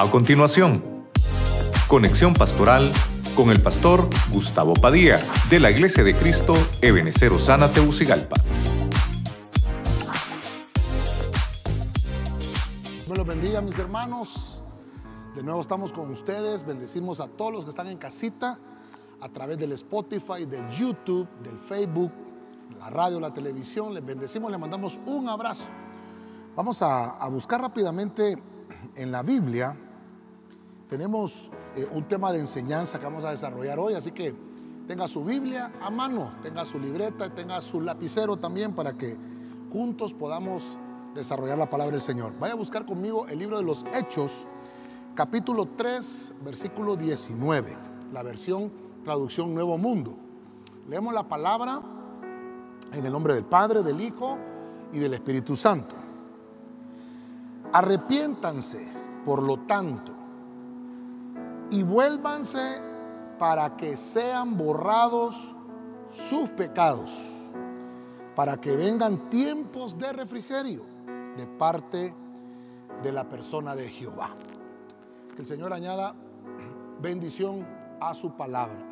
A continuación, conexión pastoral con el pastor Gustavo Padilla de la Iglesia de Cristo Ebenecer Osana Teucigalpa. Dios los bendiga mis hermanos. De nuevo estamos con ustedes. Bendecimos a todos los que están en casita a través del Spotify, del YouTube, del Facebook, la radio, la televisión. Les bendecimos, les mandamos un abrazo. Vamos a, buscar rápidamente en la Biblia. Tenemos eh, un tema de enseñanza que vamos a desarrollar hoy, así que tenga su Biblia a mano, tenga su libreta tenga su lapicero también para que juntos podamos desarrollar la palabra del Señor. Vaya a buscar conmigo el libro de los Hechos, capítulo 3, versículo 19, la versión traducción Nuevo Mundo. Leemos la palabra en el nombre del Padre, del Hijo y del Espíritu Santo. Arrepiéntanse, por lo tanto, y vuélvanse para que sean borrados sus pecados, para que vengan tiempos de refrigerio de parte de la persona de Jehová. Que el Señor añada bendición a su palabra.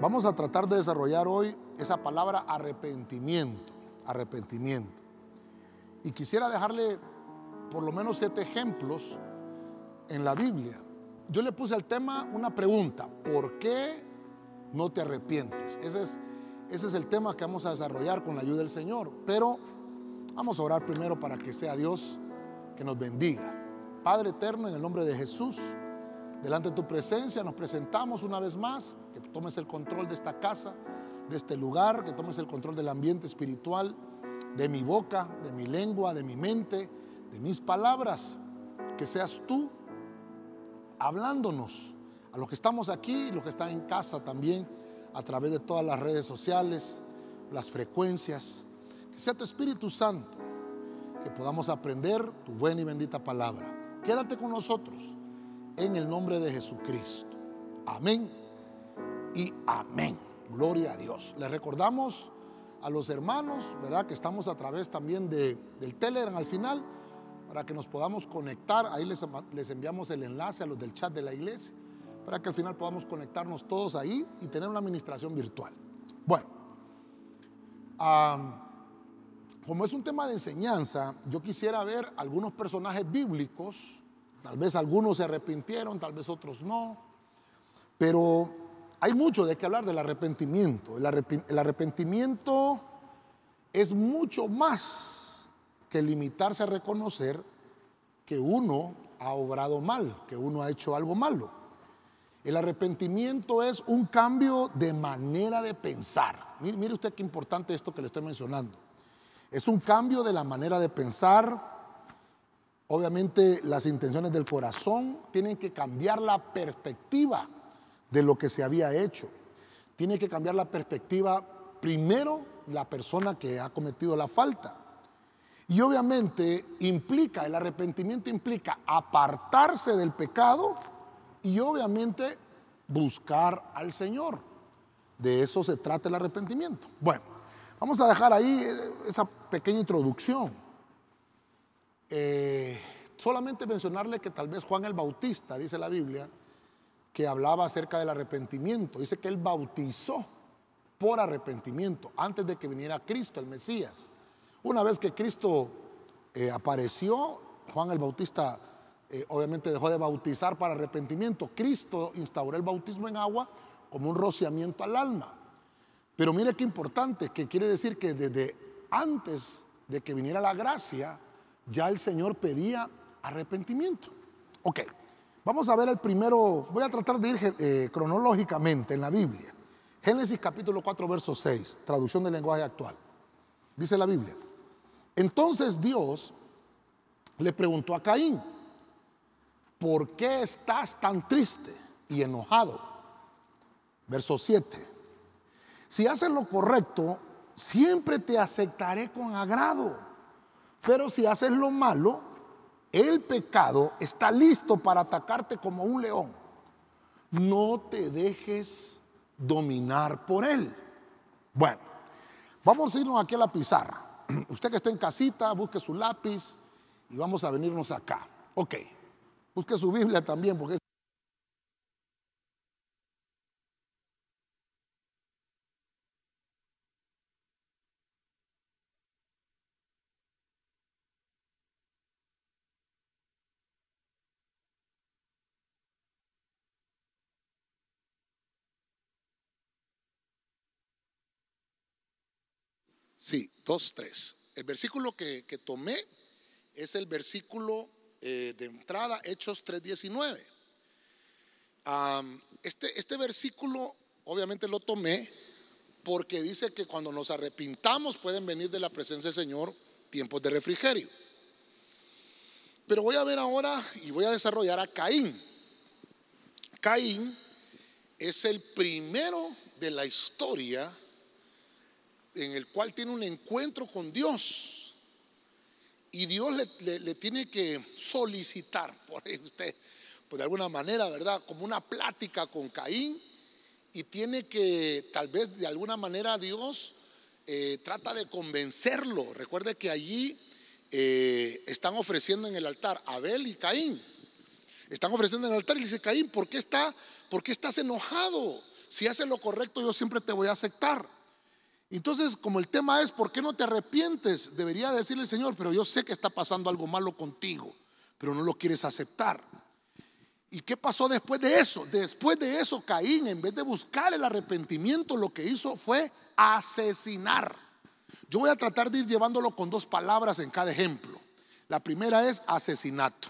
Vamos a tratar de desarrollar hoy esa palabra arrepentimiento, arrepentimiento. Y quisiera dejarle por lo menos siete ejemplos en la Biblia. Yo le puse al tema una pregunta, ¿por qué no te arrepientes? Ese es, el tema que vamos a desarrollar con la ayuda del Señor. Pero vamos a orar primero para que sea Dios que nos bendiga. Padre eterno, en el nombre de Jesús, delante de tu presencia nos presentamos una vez más, que tomes el control de esta casa, de este lugar, que tomes el control del ambiente espiritual, de mi boca, de mi lengua, de mi mente de mis palabras, que seas tú hablándonos a los que estamos aquí los que están en casa también, a través de todas las redes sociales, las frecuencias, que sea tu Espíritu Santo, que podamos aprender tu buena y bendita palabra. Quédate con nosotros en el nombre de Jesucristo. Amén y amén. Gloria a Dios. Les recordamos a los hermanos, ¿verdad? Que estamos a través también de, del Telegram al final para que nos podamos conectar. Ahí les, enviamos el enlace a los del chat de la iglesia, para que al final podamos conectarnos todos ahí y tener una administración virtual. Bueno, como es un tema de enseñanza, yo quisiera ver algunos personajes bíblicos, tal vez algunos se arrepintieron, tal vez otros no, pero hay mucho de qué hablar del arrepentimiento. el arrepentimiento es mucho más que limitarse a reconocer que uno ha obrado mal, que uno ha hecho algo malo. El arrepentimiento es un cambio de manera de pensar. Mire, usted qué importante esto que le estoy mencionando. Es un cambio de la manera de pensar. Obviamente las intenciones del corazón tienen que cambiar la perspectiva de lo que se había hecho. Tiene que cambiar la perspectiva primero la persona que ha cometido la falta. Y obviamente implica, el arrepentimiento implica apartarse del pecado y obviamente buscar al Señor. De eso se trata el arrepentimiento. Bueno, vamos a dejar ahí eh, esa pequeña introducción. Eh, solamente mencionarle que tal vez Juan el Bautista, dice la Biblia, que hablaba acerca del arrepentimiento. Dice que él bautizó por arrepentimiento antes de que viniera Cristo, el Mesías. Una vez que Cristo eh, apareció, Juan el Bautista eh, obviamente dejó de bautizar para arrepentimiento. Cristo instauró el bautismo en agua como un rociamiento al alma. Pero mire qué importante, que quiere decir que desde antes de que viniera la gracia, ya el Señor pedía arrepentimiento. Ok, vamos a ver el primero, voy a tratar de ir eh, cronológicamente en la Biblia. Génesis capítulo 4, verso 6, traducción del lenguaje actual. Dice la Biblia. Entonces Dios le preguntó a Caín, ¿por qué estás tan triste y enojado? Verso 7. Si haces lo correcto, siempre te aceptaré con agrado. Pero si haces lo malo, el pecado está listo para atacarte como un león. No te dejes dominar por él. Bueno, vamos a irnos aquí a la pizarra. Usted que está en casita, busque su lápiz y vamos a venirnos acá. Ok, Busque su Biblia también, porque Sí, 2, 3. El versículo que, tomé es el versículo eh, de entrada, Hechos 3.19. este, este versículo obviamente lo tomé porque dice que cuando nos arrepintamos pueden venir de la presencia del Señor tiempos de refrigerio. Pero voy a ver ahora y voy a desarrollar a Caín. Caín es el primero de la historia en el cual tiene un encuentro con Dios. Y Dios le, tiene que solicitar, por ahí usted, pues de alguna manera, ¿verdad? Como una plática con Caín. Y tiene que, tal vez de alguna manera, Dios eh, trata de convencerlo. Recuerde que allí eh, están ofreciendo en el altar Abel y Caín. Están ofreciendo en el altar y dice, Caín, ¿por qué, está, ¿por qué estás enojado? Si haces lo correcto, yo siempre te voy a aceptar. Entonces, como el tema es, ¿por qué no te arrepientes? Debería decirle, Señor, pero yo sé que está pasando algo malo contigo, pero no lo quieres aceptar. ¿Y qué pasó después de eso? Después de eso, Caín, en vez de buscar el arrepentimiento, lo que hizo fue asesinar. Yo voy a tratar de ir llevándolo con dos palabras en cada ejemplo. La primera es asesinato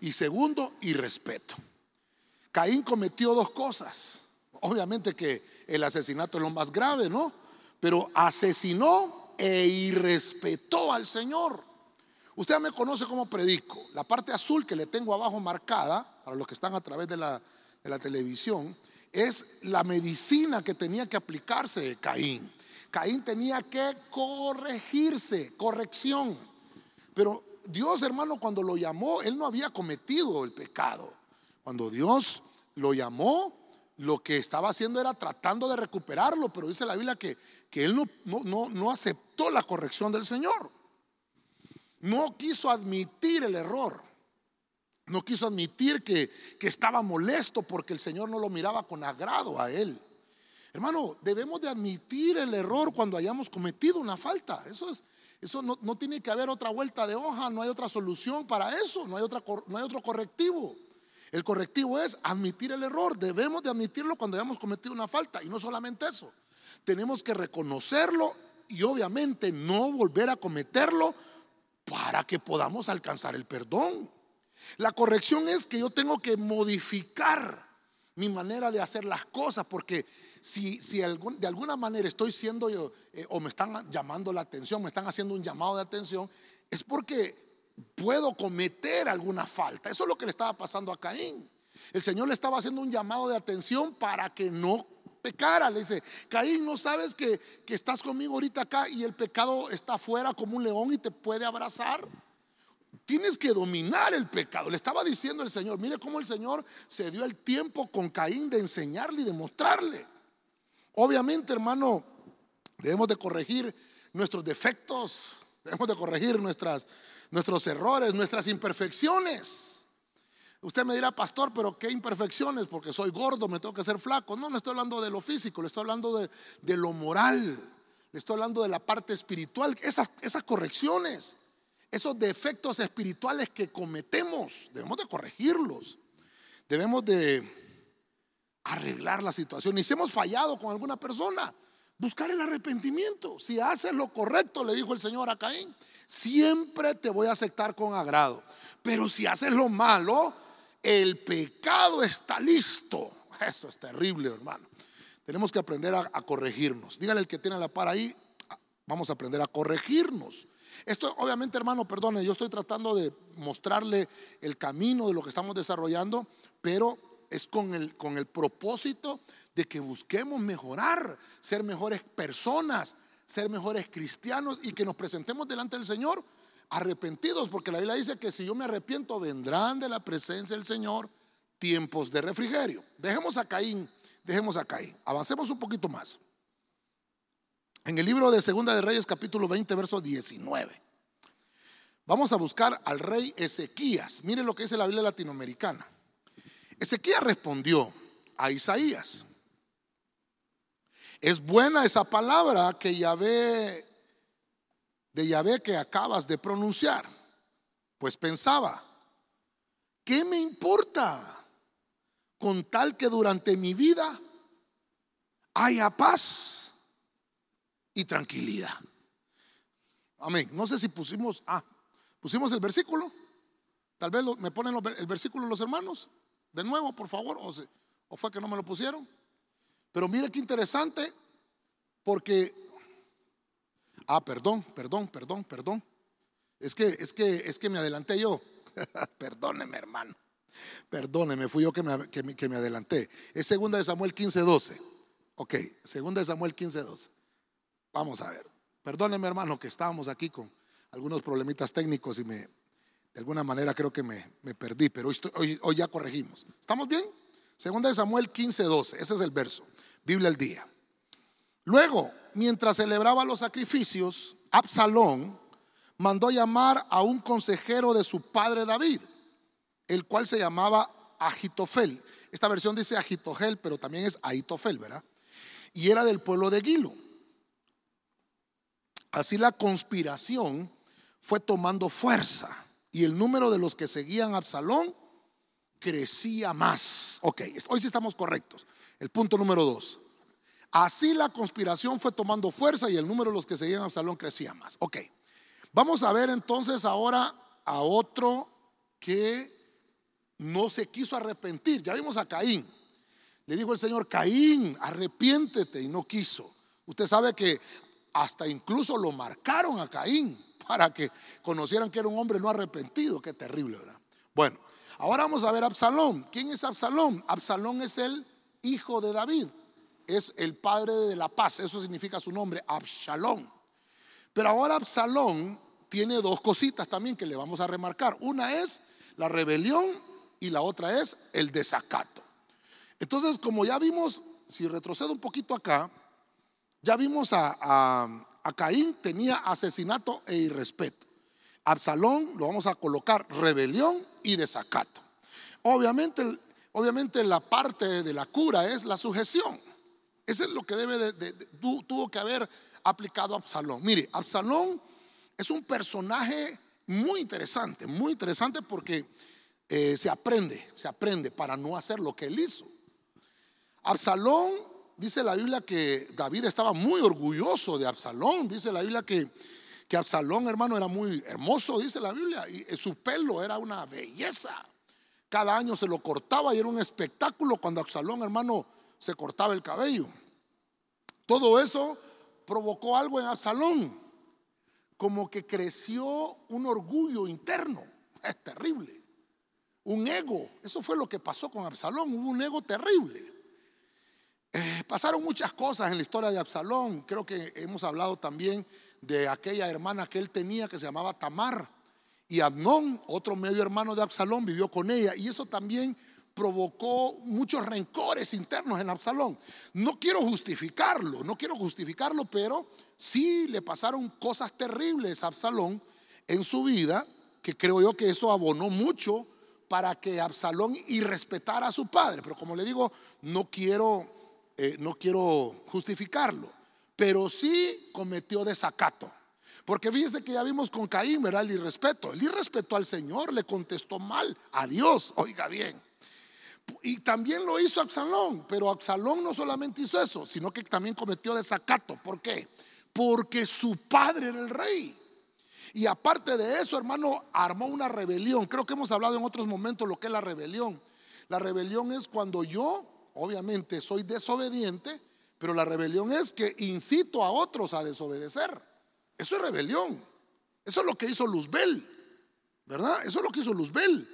y segundo, irrespeto. Caín cometió dos cosas. Obviamente que el asesinato es lo más grave, ¿no? Pero asesinó e irrespetó al Señor. Usted me conoce como predico. La parte azul que le tengo abajo marcada, para los que están a través de la, de la televisión, es la medicina que tenía que aplicarse Caín. Caín tenía que corregirse, corrección. Pero Dios, hermano, cuando lo llamó, él no había cometido el pecado. Cuando Dios lo llamó, lo que estaba haciendo era tratando de recuperarlo, pero dice la Biblia que, que él no, no, no, aceptó la corrección del Señor. No quiso admitir el error. No quiso admitir que, que estaba molesto porque el Señor no lo miraba con agrado a él. Hermano, debemos de admitir el error cuando hayamos cometido una falta. Eso es, eso no, no, tiene que haber otra vuelta de hoja, no hay otra solución para eso, no hay, otra, no hay otro correctivo. El correctivo es admitir el error. Debemos de admitirlo cuando hayamos cometido una falta. Y no solamente eso. Tenemos que reconocerlo y obviamente no volver a cometerlo para que podamos alcanzar el perdón. La corrección es que yo tengo que modificar mi manera de hacer las cosas, porque si, si de alguna manera estoy siendo eh, o me están llamando la atención, me están haciendo un llamado de atención, es porque puedo cometer alguna falta. Eso es lo que le estaba pasando a Caín. El Señor le estaba haciendo un llamado de atención para que no pecara. Le dice, Caín, ¿no sabes que, que estás conmigo ahorita acá y el pecado está afuera como un león y te puede abrazar? Tienes que dominar el pecado. Le estaba diciendo el Señor, mire cómo el Señor se dio el tiempo con Caín de enseñarle y de mostrarle. Obviamente, hermano, debemos de corregir nuestros defectos, debemos de corregir nuestras, nuestros errores, nuestras imperfecciones. Usted me dirá, pastor, pero ¿qué imperfecciones? Porque soy gordo, me tengo que ser flaco. No, no estoy hablando de lo físico, le estoy hablando de, lo moral, le estoy hablando de la parte espiritual. Esas, esas correcciones, esos defectos espirituales que cometemos, debemos de corregirlos. Debemos de arreglar la situación. Y si hemos fallado con alguna persona, buscar el arrepentimiento. Si haces lo correcto, le dijo el Señor a Caín, siempre te voy a aceptar con agrado. Pero si haces lo malo, el pecado está listo. Eso es terrible, hermano. Tenemos que aprender a, corregirnos. Dígale el que tiene la par ahí, vamos a aprender a corregirnos. Esto, obviamente, hermano, perdone, yo estoy tratando de mostrarle el camino de lo que estamos desarrollando, pero es con el, con el propósito de que busquemos mejorar, ser mejores personas, ser mejores cristianos y que nos presentemos delante del Señor arrepentidos, porque la Biblia dice que si yo me arrepiento, vendrán de la presencia del Señor tiempos de refrigerio. Dejemos a Caín, dejemos a Caín. Avancemos un poquito más. En el libro de Segunda de Reyes, capítulo 20, verso 19. Vamos a buscar al rey Ezequías. Mire lo que dice la Biblia latinoamericana. Ezequías respondió a Isaías. Es buena esa palabra que Yahvé, de Yahvé que acabas de pronunciar. Pues pensaba, ¿qué me importa con tal que durante mi vida haya paz y tranquilidad? Amén. No sé si pusimos, ah, pusimos el versículo. Tal vez me ponen el versículo los hermanos. De nuevo, por favor. O, o fue que no me lo pusieron. Pero mire qué interesante. Porque, ah, perdón, perdón, perdón, perdón. Es que, es que, es que me adelanté yo. Perdóneme, hermano. Perdóneme, fui yo que me, que, me, adelanté. Es segunda de Samuel 15, 12. Ok, segunda de Samuel 15, 12. Vamos a ver. Perdóneme, hermano, que estábamos aquí con algunos problemitas técnicos y me, de alguna manera creo que me, perdí, pero hoy, ya corregimos. ¿Estamos bien? Segunda de Samuel 15, 12. Ese es el verso. Biblia al día. Luego, mientras celebraba los sacrificios, Absalón mandó llamar a un consejero de su padre David, el cual se llamaba Agitofel. Esta versión dice Agitofel, pero también es Aitofel, ¿verdad? Y era del pueblo de Gilo. Así la conspiración fue tomando fuerza y el número de los que seguían a Absalón crecía más. Ok, hoy sí estamos correctos. El punto número dos. Así la conspiración fue tomando fuerza y el número de los que seguían a Absalón crecía más. Ok, vamos a ver entonces ahora a otro que no se quiso arrepentir. Ya vimos a Caín. Le dijo el Señor, Caín, arrepiéntete y no quiso. Usted sabe que hasta incluso lo marcaron a Caín para que conocieran que era un hombre no arrepentido. Qué terrible, ¿verdad? Bueno, ahora vamos a ver a Absalón. ¿Quién es Absalón? Absalón es el hijo de David es el padre de la paz, eso significa su nombre, Absalón. Pero ahora Absalón tiene dos cositas también que le vamos a remarcar. Una es la rebelión y la otra es el desacato. Entonces, como ya vimos, si retrocedo un poquito acá, ya vimos a, a, Caín tenía asesinato e irrespeto. Absalón lo vamos a colocar rebelión y desacato. Obviamente, obviamente la parte de la cura es la sujeción. Eso es lo que debe de, tuvo que haber aplicado Absalón. Mire, Absalón es un personaje muy interesante, muy interesante porque eh, se aprende, se aprende para no hacer lo que él hizo. Absalón, dice la Biblia que David estaba muy orgulloso de Absalón, dice la Biblia que, que Absalón, hermano, era muy hermoso, dice la Biblia, y eh, su pelo era una belleza. Cada año se lo cortaba y era un espectáculo cuando Absalón, hermano, se cortaba el cabello. Todo eso provocó algo en Absalón, como que creció un orgullo interno. Es terrible. Un ego. Eso fue lo que pasó con Absalón. Hubo un ego terrible. Eh, pasaron muchas cosas en la historia de Absalón. Creo que hemos hablado también de aquella hermana que él tenía que se llamaba Tamar. Y Abnón, otro medio hermano de Absalón, vivió con ella. Y eso también provocó muchos rencores internos en Absalón. No quiero justificarlo, no quiero justificarlo, pero sí le pasaron cosas terribles a Absalón en su vida, que creo yo que eso abonó mucho para que Absalón irrespetara a su padre. Pero como le digo, no quiero, eh, no quiero justificarlo, pero sí cometió desacato. Porque fíjense que ya vimos con Caín, ¿verdad? El irrespeto. El irrespeto al Señor le contestó mal a Dios, oiga bien. Y también lo hizo Absalón, pero Absalón no solamente hizo eso, sino que también cometió desacato. ¿Por qué? Porque su padre era el rey. Y aparte de eso, hermano, armó una rebelión. Creo que hemos hablado en otros momentos lo que es la rebelión. La rebelión es cuando yo, obviamente, soy desobediente, pero la rebelión es que incito a otros a desobedecer. Eso es rebelión. Eso es lo que hizo Luzbel, ¿verdad? Eso es lo que hizo Luzbel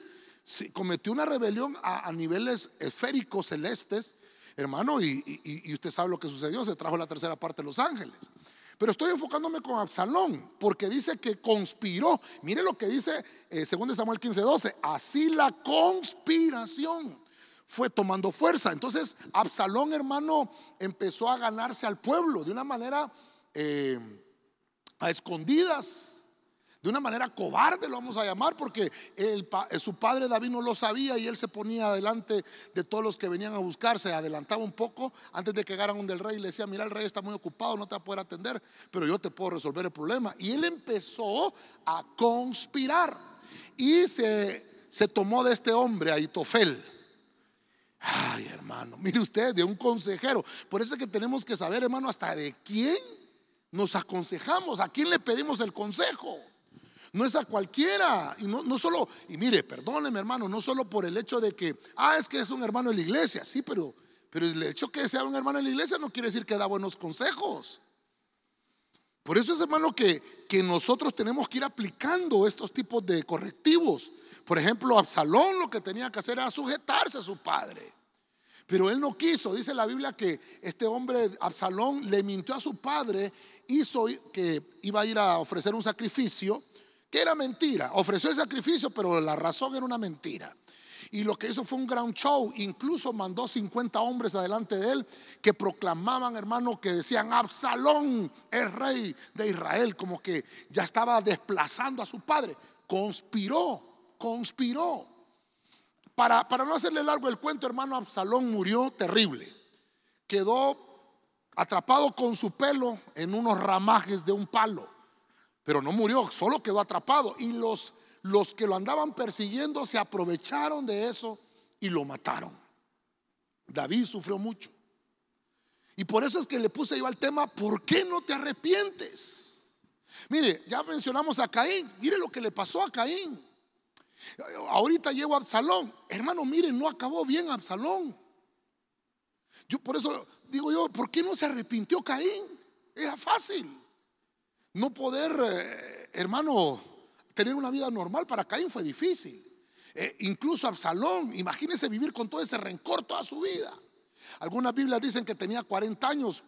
cometió una rebelión a, niveles esféricos, celestes, hermano, y, usted sabe lo que sucedió, se trajo la tercera parte de los ángeles. Pero estoy enfocándome con Absalón, porque dice que conspiró. Mire lo que dice eh, de Samuel 15, 12. Así la conspiración fue tomando fuerza. Entonces, Absalón, hermano, empezó a ganarse al pueblo de una manera eh, a escondidas De una manera cobarde lo vamos a llamar porque eh, su padre David no lo sabía y él se ponía adelante de todos los que venían a buscarse, adelantaba un poco antes de que llegaran donde el rey le decía, mira el rey está muy ocupado, no te va a poder atender, pero yo te puedo resolver el problema. Y él empezó a conspirar y se, se tomó de este hombre, Aitofel. Ay, hermano, mire usted, de un consejero. Por eso es que tenemos que saber, hermano, hasta de quién nos aconsejamos, a quién le pedimos el consejo. No es a cualquiera. Y no, no solo, y mire, perdóneme hermano, no solo por el hecho de que, ah, es que es un hermano de la iglesia, sí, pero, pero el hecho que sea un hermano de la iglesia no quiere decir que da buenos consejos. Por eso es hermano que, que nosotros tenemos que ir aplicando estos tipos de correctivos. Por ejemplo, Absalón lo que tenía que hacer era sujetarse a su padre. Pero él no quiso. Dice la Biblia que este hombre, Absalón, le mintió a su padre, hizo que iba a ir a ofrecer un sacrificio que era mentira. Ofreció el sacrificio, pero la razón era una mentira. Y lo que hizo fue un gran show. Incluso mandó 50 hombres adelante de él que proclamaban, hermano, que decían, Absalón es rey de Israel, como que ya estaba desplazando a su padre. Conspiró, conspiró. Para, para no hacerle largo el cuento, hermano, Absalón murió terrible. Quedó atrapado con su pelo en unos ramajes de un palo pero no murió, solo quedó atrapado. Y los, los que lo andaban persiguiendo se aprovecharon de eso y lo mataron. David sufrió mucho. Y por eso es que le puse yo al tema, ¿por qué no te arrepientes? Mire, ya mencionamos a Caín, mire lo que le pasó a Caín. Ahorita llego a Absalón. Hermano, mire, no acabó bien Absalón. Yo por eso digo yo, ¿por qué no se arrepintió Caín? Era fácil. No poder, eh, hermano, tener una vida normal para Caín fue difícil. Eh, incluso Absalón, imagínese vivir con todo ese rencor toda su vida. Algunas Biblias dicen que tenía 40 años,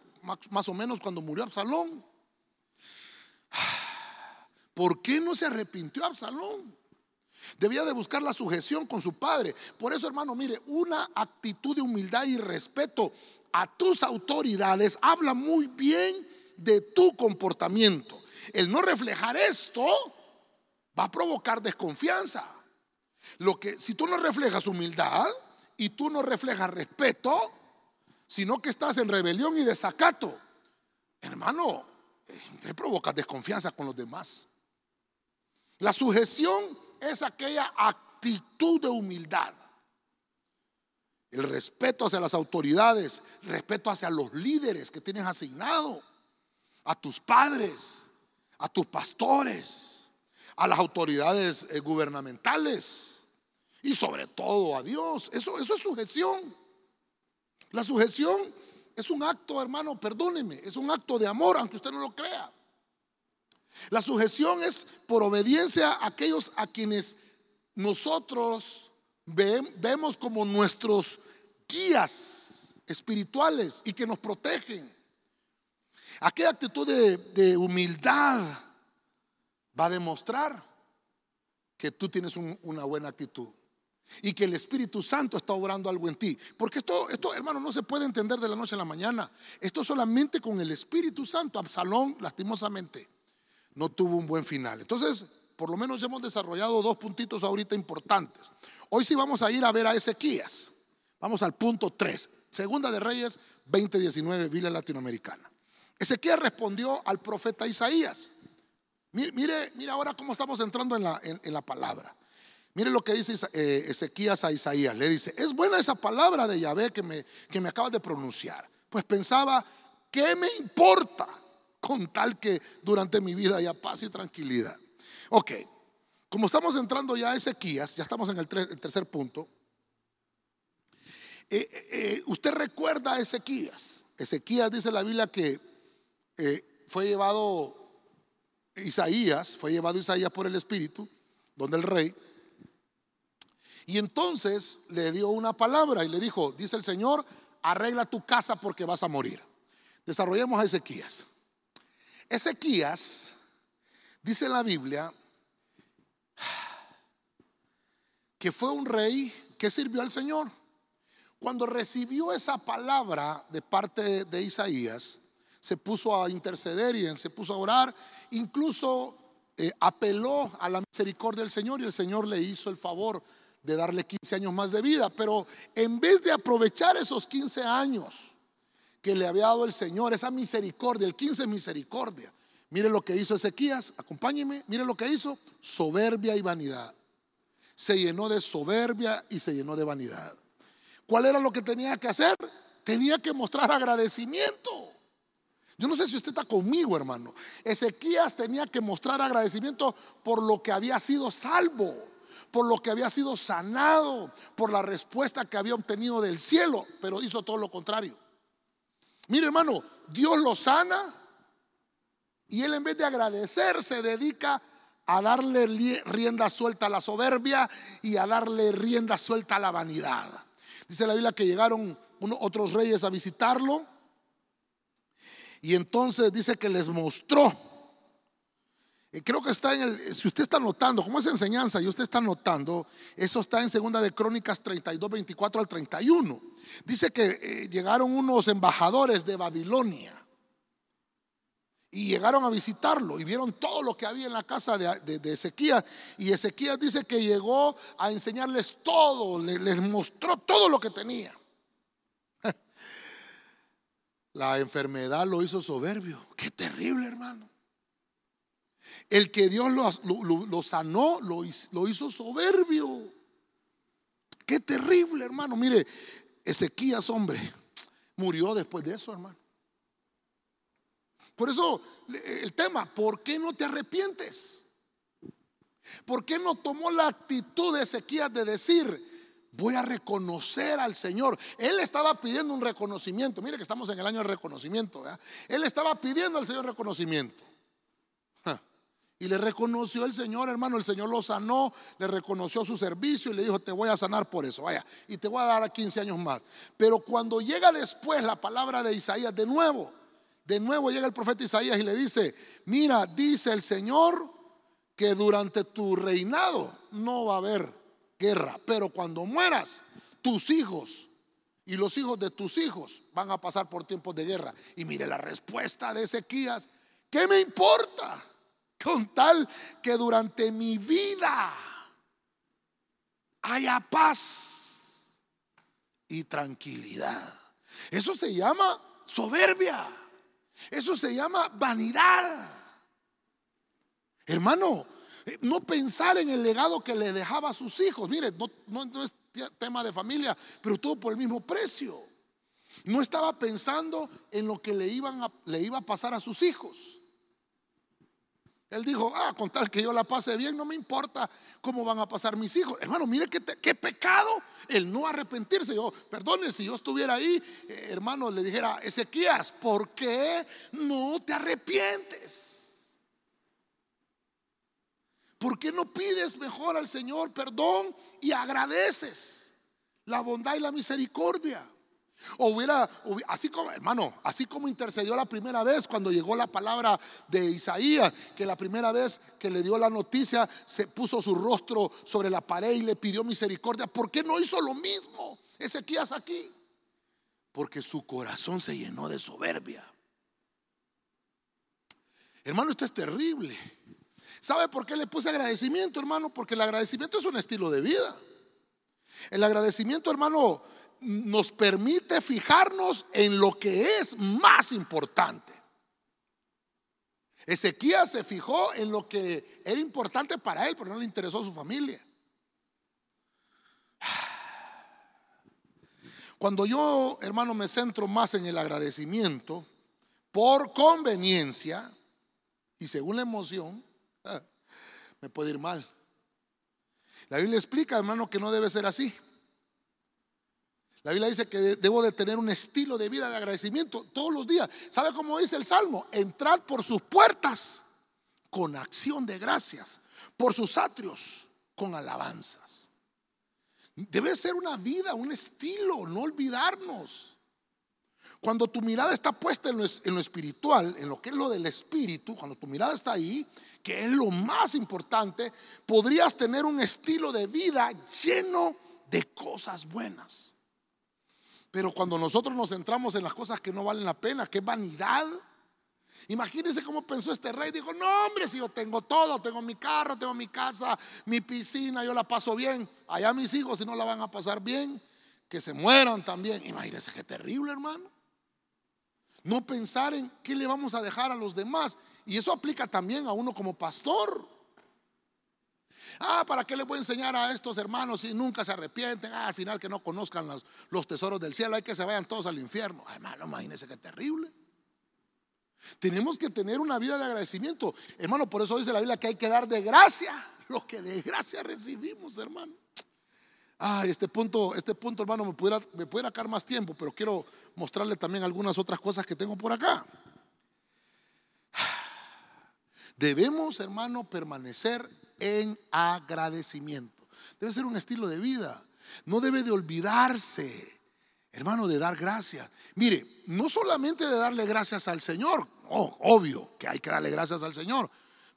más o menos, cuando murió Absalón. ¿Por qué no se arrepintió Absalón? Debía de buscar la sujeción con su padre. Por eso, hermano, mire, una actitud de humildad y respeto a tus autoridades habla muy bien de tu comportamiento. El no reflejar esto va a provocar desconfianza. Lo que si tú no reflejas humildad y tú no reflejas respeto, sino que estás en rebelión y desacato, hermano, eh, te provoca desconfianza con los demás. La sujeción es aquella actitud de humildad. El respeto hacia las autoridades, respeto hacia los líderes que tienes asignado a tus padres, a tus pastores, a las autoridades eh, gubernamentales y sobre todo a Dios. Eso, eso es sujeción. La sujeción es un acto, hermano, perdóneme, es un acto de amor, aunque usted no lo crea. La sujeción es por obediencia a aquellos a quienes nosotros vemos como nuestros guías espirituales y que nos protegen. Aquella actitud de, humildad va a demostrar que tú tienes una buena actitud y que el Espíritu Santo está obrando algo en ti. Porque esto, esto, hermano, no se puede entender de la noche a la mañana. Esto solamente con el Espíritu Santo. Absalón, lastimosamente, no tuvo un buen final. Entonces, por lo menos hemos desarrollado dos puntitos ahorita importantes. Hoy sí vamos a ir a ver a Ezequías. Vamos al punto 3. Segunda de Reyes 2019, Biblia Latinoamericana. Ezequiel respondió al profeta Isaías. Mire, mire, ahora cómo estamos entrando en la, en, la palabra. Mire lo que dice eh, Ezequías a Isaías. Le dice, es buena esa palabra de Yahvé que me, que me acabas de pronunciar. Pues pensaba, ¿qué me importa con tal que durante mi vida haya paz y tranquilidad? Ok, como estamos entrando ya a Ezequías, ya estamos en el, tercer punto. Eh, eh, usted recuerda a Ezequías. Ezequías dice la Biblia que eh, fue llevado Isaías, fue llevado Isaías por el Espíritu, donde el rey, y entonces le dio una palabra y le dijo, dice el Señor, arregla tu casa porque vas a morir. Desarrollemos a Ezequías. Ezequías, dice en la Biblia, que fue un rey que sirvió al Señor. Cuando recibió esa palabra de parte de Isaías, se puso a interceder y se puso a orar. Incluso eh, apeló a la misericordia del Señor y el Señor le hizo el favor de darle 15 años más de vida. Pero en vez de aprovechar esos 15 años que le había dado el Señor, esa misericordia, el 15 misericordia, mire lo que hizo Ezequías, acompáñeme, mire lo que hizo, soberbia y vanidad. Se llenó de soberbia y se llenó de vanidad. ¿Cuál era lo que tenía que hacer? Tenía que mostrar agradecimiento. Yo no sé si usted está conmigo, hermano. Ezequías tenía que mostrar agradecimiento por lo que había sido salvo, por lo que había sido sanado, por la respuesta que había obtenido del cielo, pero hizo todo lo contrario. Mire, hermano, Dios lo sana y él en vez de agradecer se dedica a darle rienda suelta a la soberbia y a darle rienda suelta a la vanidad. Dice la Biblia que llegaron otros reyes a visitarlo y entonces dice que les mostró. Y creo que está en el, si usted está notando, como es enseñanza y usted está notando, eso está en segunda de Crónicas 32, 24 al 31. Dice que eh, llegaron unos embajadores de Babilonia y llegaron a visitarlo y vieron todo lo que había en la casa de, de, Ezequías. Y Ezequías dice que llegó a enseñarles todo, les mostró todo lo que tenía. La enfermedad lo hizo soberbio. Qué terrible, hermano. El que Dios lo, sanó lo, lo hizo soberbio. Qué terrible, hermano. Mire, Ezequías, hombre, murió después de eso, hermano. Por eso el tema, ¿por qué no te arrepientes? ¿Por qué no tomó la actitud de Ezequías de decir, voy a reconocer al Señor. Él estaba pidiendo un reconocimiento. Mire que estamos en el año de reconocimiento. Él estaba pidiendo al Señor reconocimiento. Y le reconoció el Señor, hermano. El Señor lo sanó, le reconoció su servicio y le dijo, te voy a sanar por eso. Vaya, y te voy a dar a 15 años más. Pero cuando llega después la palabra de Isaías, de nuevo, de nuevo llega el profeta Isaías y le dice, mira, dice el Señor que durante tu reinado no va a haber guerra. Pero cuando mueras, tus hijos y los hijos de tus hijos van a pasar por tiempos de guerra. Y mire la respuesta de Ezequías, ¿qué me importa? Con tal que durante mi vida haya paz y tranquilidad. Eso se llama soberbia. Eso se llama vanidad. Hermano, eh, no pensar en el legado que le dejaba a sus hijos. Mire, no, es tema de familia, pero todo por el mismo precio. No estaba pensando en lo que le, iban le iba a pasar a sus hijos. Él dijo, ah, con tal que yo la pase bien, no me importa cómo van a pasar mis hijos. Hermano, mire qué, qué pecado el no arrepentirse. Yo, perdone, si yo estuviera ahí, eh, hermano, le dijera, Ezequías, ¿por qué no te arrepientes? ¿Por qué no pides mejor al Señor perdón y agradeces la bondad y la misericordia? O hubiera, así como, hermano, así como intercedió la primera vez cuando llegó la palabra de Isaías, que la primera vez que le dio la noticia se puso su rostro sobre la pared y le pidió misericordia. ¿Por qué no hizo lo mismo Ezequías aquí? Porque su corazón se llenó de soberbia. Hermano, esto es terrible. ¿Sabe por qué le puse agradecimiento, hermano? Porque el agradecimiento es un estilo de vida. El agradecimiento, hermano, nos permite fijarnos en lo que es más importante. Ezequías se fijó en lo que era importante para él, pero no le interesó su familia. Cuando yo, hermano, me centro más en el agradecimiento, por conveniencia y según la emoción, me puede ir mal. La Biblia explica, hermano, que no debe ser así. La Biblia dice que debo de tener un estilo de vida de agradecimiento todos los días. ¿Sabe cómo dice el Salmo? Entrar por sus puertas con acción de gracias, por sus atrios con alabanzas. Debe ser una vida, un estilo, no olvidarnos. Cuando tu mirada está puesta en lo, en lo, espiritual, en lo que es lo del espíritu, cuando tu mirada está ahí, que es lo más importante, podrías tener un estilo de vida lleno de cosas buenas. Pero cuando nosotros nos centramos en las cosas que no valen la pena, que vanidad, Imagínense cómo pensó este rey. Dijo, no hombre, si yo tengo todo, tengo mi carro, tengo mi casa, mi piscina, yo la paso bien. Allá mis hijos, si no la van a pasar bien, que se mueran también. Imagínense qué terrible, hermano. No pensar en qué le vamos a dejar a los demás. Y eso aplica también a uno como pastor. Ah, ¿para qué le voy a enseñar a estos hermanos si nunca se arrepienten? Ah, al final que no conozcan los, los tesoros del cielo, hay que se vayan todos al infierno. hermano, imagínense qué terrible. Tenemos que tener una vida de agradecimiento. Hermano, por eso dice la Biblia que hay que dar de gracia lo que de gracia recibimos, hermano. Ah, este punto, este punto, hermano, me pudiera, me pudiera más tiempo, pero quiero mostrarle también algunas otras cosas que tengo por acá. Debemos, hermano, permanecer en agradecimiento. Debe ser un estilo de vida. No debe de olvidarse, hermano, de dar gracias. Mire, no solamente de darle gracias al Señor, obvio que hay que darle gracias al Señor,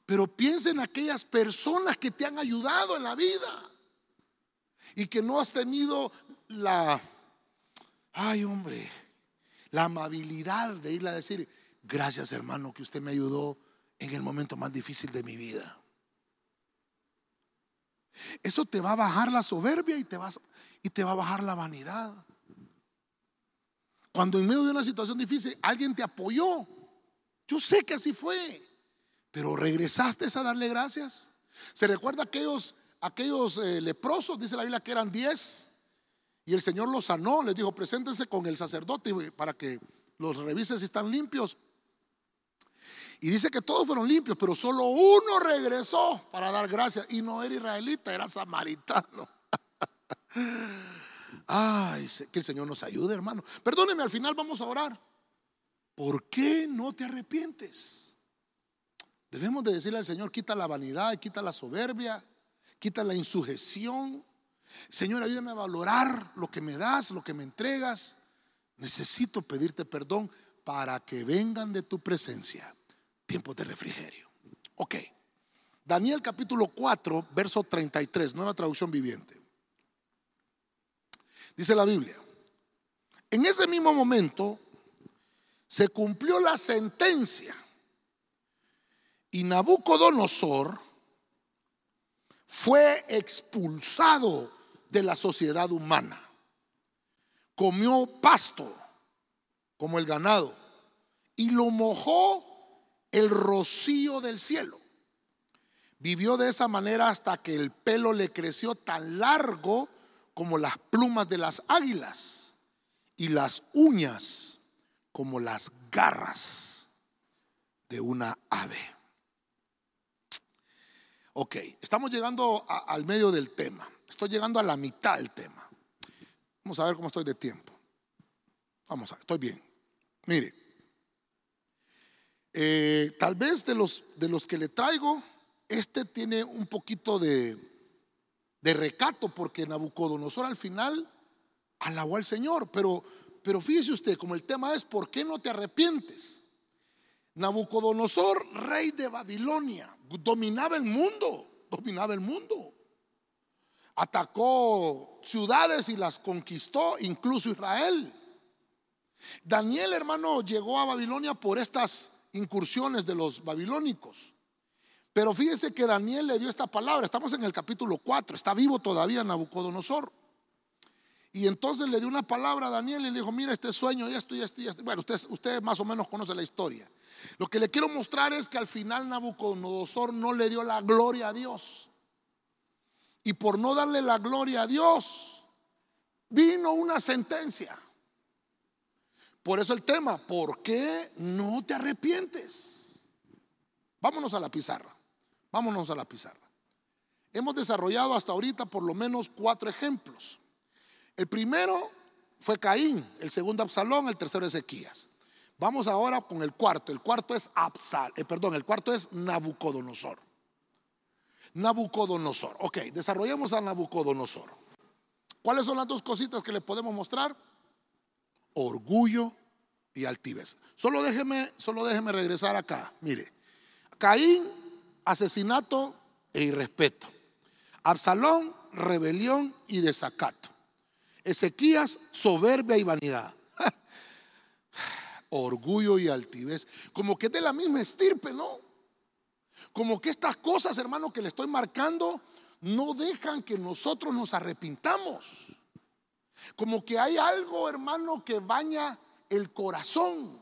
pero piensa en aquellas personas que te han ayudado en la vida y que no has tenido la, ay hombre, la amabilidad de irle a decir, gracias hermano que usted me ayudó en el momento más difícil de mi vida. Eso te va a bajar la soberbia y te, vas, y te va a bajar la vanidad. Cuando en medio de una situación difícil alguien te apoyó, yo sé que así fue, pero regresaste a darle gracias. ¿Se recuerda aquellos, aquellos eh, leprosos? Dice la Biblia que eran diez y el Señor los sanó, les dijo, preséntense con el sacerdote para que los revise si están limpios. Y dice que todos fueron limpios, pero solo uno regresó para dar gracias. Y no era israelita, era samaritano. Ay, que el Señor nos ayude, hermano. Perdóneme, al final vamos a orar. ¿Por qué no te arrepientes? Debemos de decirle al Señor, quita la vanidad, quita la soberbia, quita la insujeción. Señor, ayúdame a valorar lo que me das, lo que me entregas. Necesito pedirte perdón para que vengan de tu presencia tiempos de refrigerio. Ok. Daniel capítulo 4, verso 33, nueva traducción viviente. Dice la Biblia, en ese mismo momento se cumplió la sentencia y Nabucodonosor fue expulsado de la sociedad humana. Comió pasto como el ganado y lo mojó el rocío del cielo. Vivió de esa manera hasta que el pelo le creció tan largo como las plumas de las águilas y las uñas como las garras de una ave. Ok, estamos llegando al medio del tema. Estoy llegando a la mitad del tema. Vamos a ver cómo estoy de tiempo. Vamos a ver, estoy bien. Mire, eh, tal vez de los, de los que le traigo, este tiene un poquito de, de recato porque Nabucodonosor al final alabó al Señor. Pero, pero fíjese usted, como el tema es, ¿por qué no te arrepientes? Nabucodonosor, rey de Babilonia, dominaba el mundo, dominaba el mundo. Atacó ciudades y las conquistó, incluso Israel. Daniel, hermano, llegó a Babilonia por estas incursiones de los babilónicos. Pero fíjese que Daniel le dio esta palabra, estamos en el capítulo 4, está vivo todavía Nabucodonosor. Y entonces le dio una palabra a Daniel y le dijo, mira este sueño y esto y esto y esto. Bueno, usted, usted más o menos conoce la historia. Lo que le quiero mostrar es que al final Nabucodonosor no le dio la gloria a Dios. Y por no darle la gloria a Dios, vino una sentencia. Por eso el tema, ¿por qué no te arrepientes? Vámonos a la pizarra, vámonos a la pizarra. Hemos desarrollado hasta ahorita por lo menos cuatro ejemplos. El primero fue Caín, el segundo Absalón, el tercero Ezequías. Vamos ahora con el cuarto. El cuarto es Absal, eh, perdón, el cuarto es Nabucodonosor. Nabucodonosor. Ok, desarrollemos a Nabucodonosor. ¿Cuáles son las dos cositas que le podemos mostrar? Orgullo y altivez. Solo déjeme, solo déjeme regresar acá. Mire, Caín, asesinato e irrespeto. Absalón, rebelión y desacato. Ezequías, soberbia y vanidad. orgullo y altivez. Como que es de la misma estirpe, ¿no? Como que estas cosas, hermano, que le estoy marcando, no dejan que nosotros nos arrepintamos. Como que hay algo, hermano, que baña el corazón,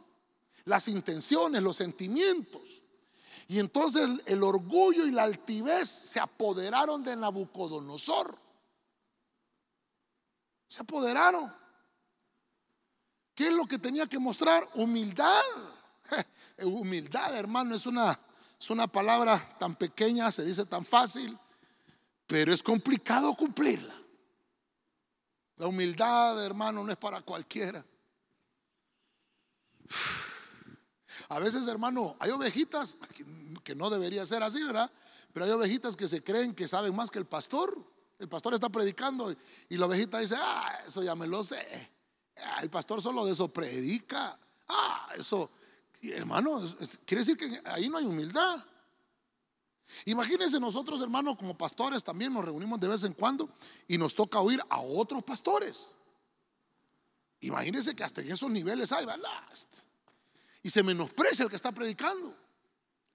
las intenciones, los sentimientos. Y entonces el orgullo y la altivez se apoderaron de Nabucodonosor. Se apoderaron. ¿Qué es lo que tenía que mostrar? Humildad. Humildad, hermano, es una, es una palabra tan pequeña, se dice tan fácil, pero es complicado cumplirla. La humildad, hermano, no es para cualquiera. A veces, hermano, hay ovejitas, que no debería ser así, ¿verdad? Pero hay ovejitas que se creen que saben más que el pastor. El pastor está predicando y la ovejita dice, ah, eso ya me lo sé. Ah, el pastor solo de eso predica. Ah, eso, hermano, quiere decir que ahí no hay humildad. Imagínense nosotros, hermano, como pastores también nos reunimos de vez en cuando y nos toca oír a otros pastores. Imagínense que hasta en esos niveles hay ballast. Y se menosprecia el que está predicando.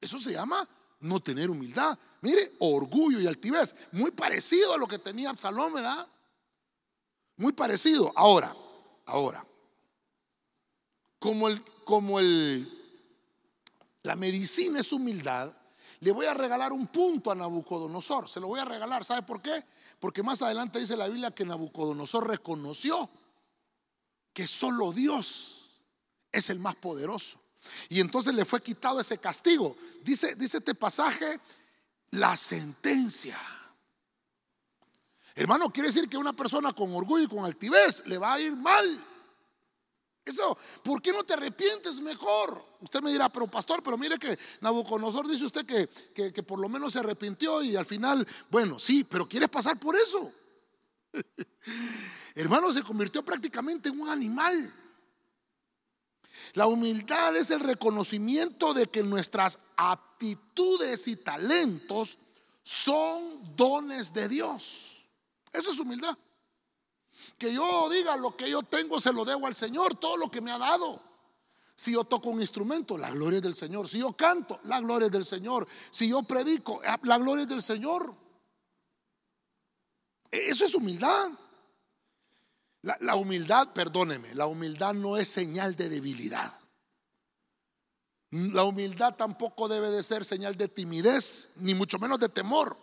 Eso se llama no tener humildad. Mire, orgullo y altivez. Muy parecido a lo que tenía Absalón, ¿verdad? Muy parecido. Ahora, ahora, como el, como el, la medicina es humildad, le voy a regalar un punto a Nabucodonosor. Se lo voy a regalar. ¿Sabe por qué? Porque más adelante dice la Biblia que Nabucodonosor reconoció que solo Dios es el más poderoso. Y entonces le fue quitado ese castigo. Dice, dice este pasaje, la sentencia. Hermano, quiere decir que una persona con orgullo y con altivez le va a ir mal. Eso, ¿por qué no te arrepientes mejor? Usted me dirá, pero pastor, pero mire que Nabucodonosor dice usted que, que, que por lo menos se arrepintió y al final, bueno, sí, pero quieres pasar por eso. Hermano, se convirtió prácticamente en un animal. La humildad es el reconocimiento de que nuestras aptitudes y talentos son dones de Dios. Eso es humildad. Que yo diga lo que yo tengo se lo debo al Señor, todo lo que me ha dado. Si yo toco un instrumento, la gloria es del Señor. Si yo canto, la gloria es del Señor. Si yo predico, la gloria es del Señor. E-, eso es humildad. La, humildad, perdóneme, la humildad no es señal de debilidad. La humildad tampoco debe de ser señal de timidez, ni mucho menos de temor.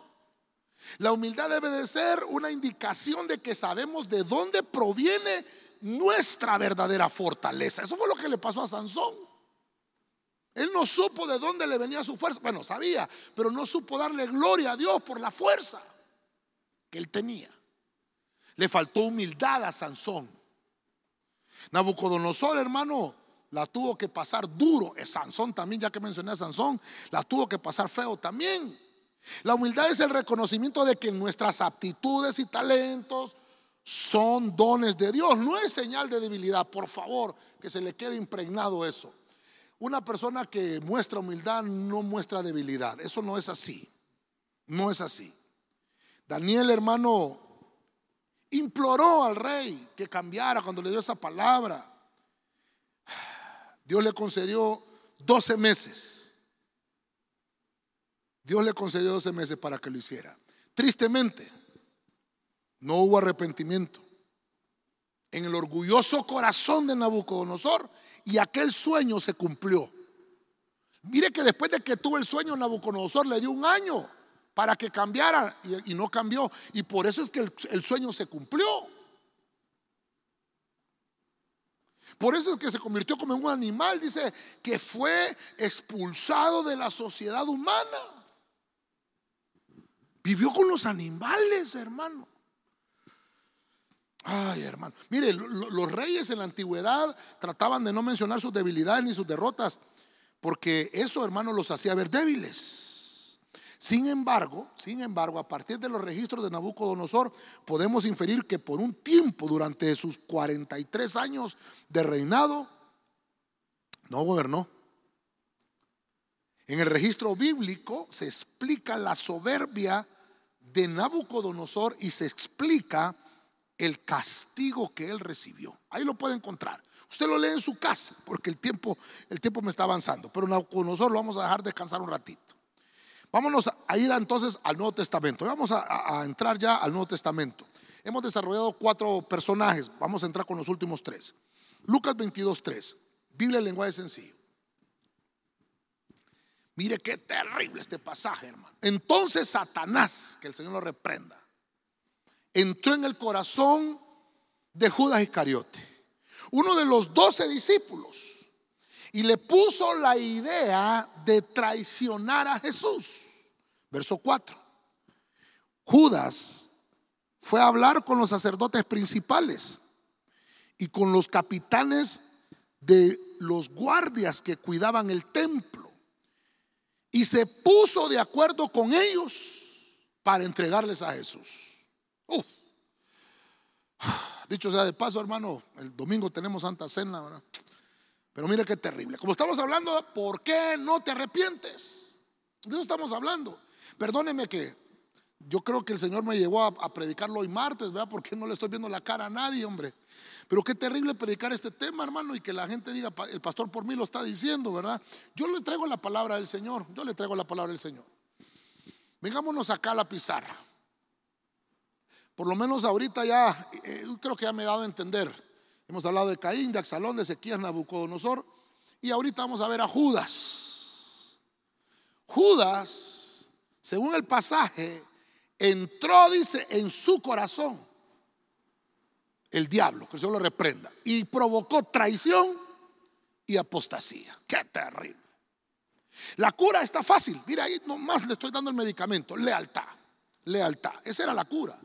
La humildad debe de ser una indicación de que sabemos de dónde proviene nuestra verdadera fortaleza. Eso fue lo que le pasó a Sansón. Él no supo de dónde le venía su fuerza. Bueno, sabía, pero no supo darle gloria a Dios por la fuerza que él tenía. Le faltó humildad a Sansón. Nabucodonosor, hermano, la tuvo que pasar duro. Sansón también, ya que mencioné a Sansón, la tuvo que pasar feo también. La humildad es el reconocimiento de que nuestras aptitudes y talentos son dones de Dios. No es señal de debilidad, por favor, que se le quede impregnado eso. Una persona que muestra humildad no muestra debilidad. Eso no es así. No es así. Daniel, hermano, imploró al rey que cambiara cuando le dio esa palabra. Dios le concedió 12 meses. Dios le concedió 12 meses para que lo hiciera. Tristemente, no hubo arrepentimiento en el orgulloso corazón de Nabucodonosor y aquel sueño se cumplió. Mire que después de que tuvo el sueño, Nabucodonosor le dio un año para que cambiara y, no cambió. Y por eso es que el, sueño se cumplió. Por eso es que se convirtió como en un animal, dice, que fue expulsado de la sociedad humana. Vivió con los animales, hermano. Ay, hermano. Mire, los reyes en la antigüedad trataban de no mencionar sus debilidades ni sus derrotas, porque eso, hermano, los hacía ver débiles. Sin embargo, sin embargo, a partir de los registros de Nabucodonosor, podemos inferir que por un tiempo, durante sus 43 años de reinado, no gobernó. En el registro bíblico se explica la soberbia de Nabucodonosor y se explica el castigo que él recibió. Ahí lo puede encontrar. Usted lo lee en su casa, porque el tiempo, el tiempo me está avanzando. Pero nosotros lo vamos a dejar descansar un ratito. Vámonos a ir entonces al Nuevo Testamento. Vamos a, a entrar ya al Nuevo Testamento. Hemos desarrollado cuatro personajes. Vamos a entrar con los últimos tres. Lucas 22, 3. Biblia en lenguaje sencillo. Mire qué terrible este pasaje, hermano. Entonces Satanás, que el Señor lo reprenda, entró en el corazón de Judas Iscariote, uno de los doce discípulos, y le puso la idea de traicionar a Jesús. Verso 4. Judas fue a hablar con los sacerdotes principales y con los capitanes de los guardias que cuidaban el templo y se puso de acuerdo con ellos para entregarles a Jesús. Dicho sea de paso, hermano, el domingo tenemos Santa Cena, ¿verdad? Pero mire qué terrible. Como estamos hablando, ¿por qué no te arrepientes? De eso estamos hablando. Perdóneme que yo creo que el Señor me llevó a, predicarlo hoy martes, ¿verdad? Porque no le estoy viendo la cara a nadie, hombre. Pero qué terrible predicar este tema, hermano, y que la gente diga, el pastor por mí lo está diciendo, ¿verdad? Yo le traigo la palabra del Señor, yo le traigo la palabra del Señor. Vengámonos acá a la pizarra. Por lo menos ahorita ya, eh, creo que ya me he dado a entender. Hemos hablado de Caín, de Axalón, de Ezequías, Nabucodonosor, y ahorita vamos a ver a Judas. Judas, según el pasaje, entró, dice, en su corazón el diablo, que el lo reprenda, y provocó traición y apostasía. Qué terrible. La cura está fácil. Mira, ahí nomás le estoy dando el medicamento. Lealtad. Lealtad. Esa era la cura.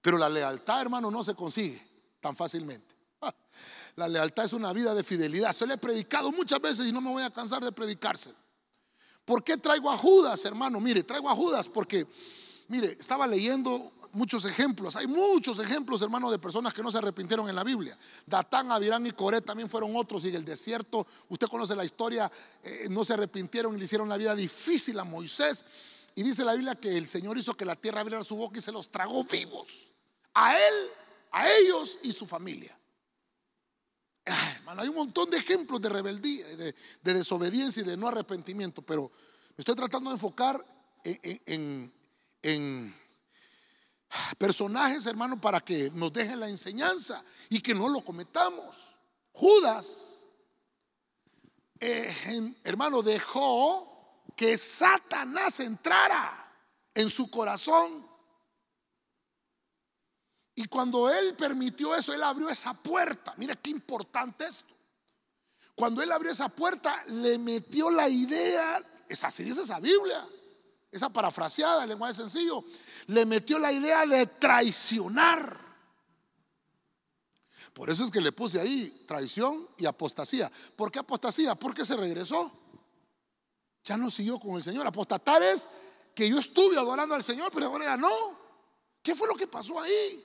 Pero la lealtad, hermano, no se consigue tan fácilmente. Ah, la lealtad es una vida de fidelidad. Se le he predicado muchas veces y no me voy a cansar de predicarse. ¿Por qué traigo a Judas, hermano? Mire, traigo a Judas porque, mire, estaba leyendo muchos ejemplos. Hay muchos ejemplos, hermano, de personas que no se arrepintieron en la Biblia. Datán, Abirán y Coré también fueron otros. Y en el desierto, usted conoce la historia, eh, no se arrepintieron y le hicieron la vida difícil a Moisés. Y dice la Biblia que el Señor hizo que la tierra abriera su boca y se los tragó vivos. A él, a ellos y su familia. hermano, hay un montón de ejemplos de rebeldía, de, desobediencia y de no arrepentimiento, pero me estoy tratando de enfocar en personajes, hermano, para que nos dejen la enseñanza y que no lo cometamos. Judas, eh, hermano, dejó que Satanás entrara en su corazón. Y cuando él permitió eso, él abrió esa puerta. Mira qué importante esto. Cuando él abrió esa puerta, le metió la idea, es así dice esa Biblia, esa parafraseada, el lenguaje sencillo, le metió la idea de traicionar. Por eso es que le puse ahí traición y apostasía. ¿Por qué apostasía? Porque se regresó. Ya no siguió con el Señor. Apostatar es que yo estuve adorando al Señor, pero ahora ya no. ¿Qué fue lo que pasó ahí?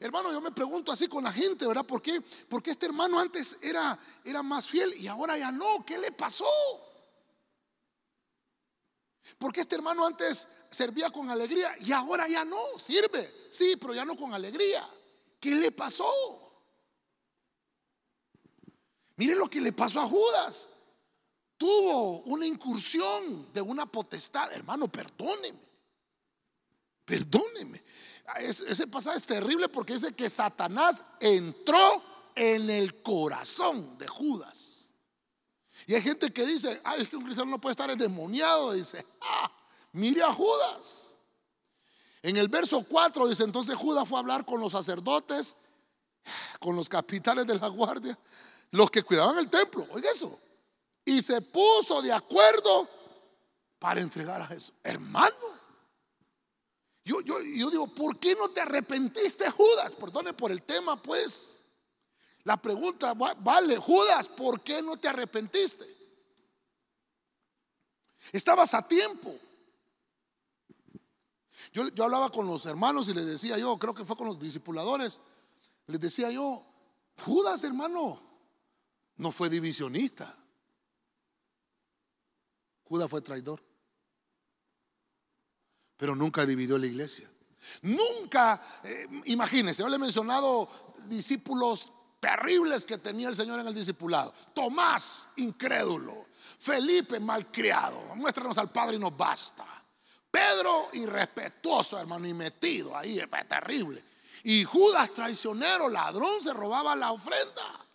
Hermano, yo me pregunto así con la gente, ¿verdad? ¿Por qué? Porque este hermano antes era, era más fiel y ahora ya no. ¿Qué le pasó? Porque este hermano antes servía con alegría y ahora ya no, sirve. Sí, pero ya no con alegría. ¿Qué le pasó? Mire lo que le pasó a Judas. Tuvo una incursión de una potestad. Hermano, perdóneme. Perdóneme. Ese pasaje es terrible porque dice que Satanás entró en el corazón de Judas. Y hay gente que dice, ay, es que un cristiano no puede estar endemoniado. Dice, ah, mire a Judas. En el verso 4 dice, entonces Judas fue a hablar con los sacerdotes, con los capitales de la guardia, los que cuidaban el templo. Oiga eso. Y se puso de acuerdo para entregar a Jesús. Hermano. Yo, yo, yo digo, ¿por qué no te arrepentiste, Judas? Perdone por el tema, pues. La pregunta, vale, Judas, ¿por qué no te arrepentiste? Estabas a tiempo. Yo, yo, hablaba con los hermanos y les decía yo, creo que fue con los discipuladores, les decía yo, Judas hermano, no fue divisionista. Judas fue traidor. Pero nunca dividió la iglesia. Nunca, eh, imagínense, yo le he mencionado discípulos terribles que tenía el Señor en el discipulado. Tomás, incrédulo. Felipe, malcriado. Muéstranos al Padre y nos basta. Pedro, irrespetuoso, hermano, y metido ahí, es terrible. Y Judas, traicionero, ladrón, se robaba la ofrenda.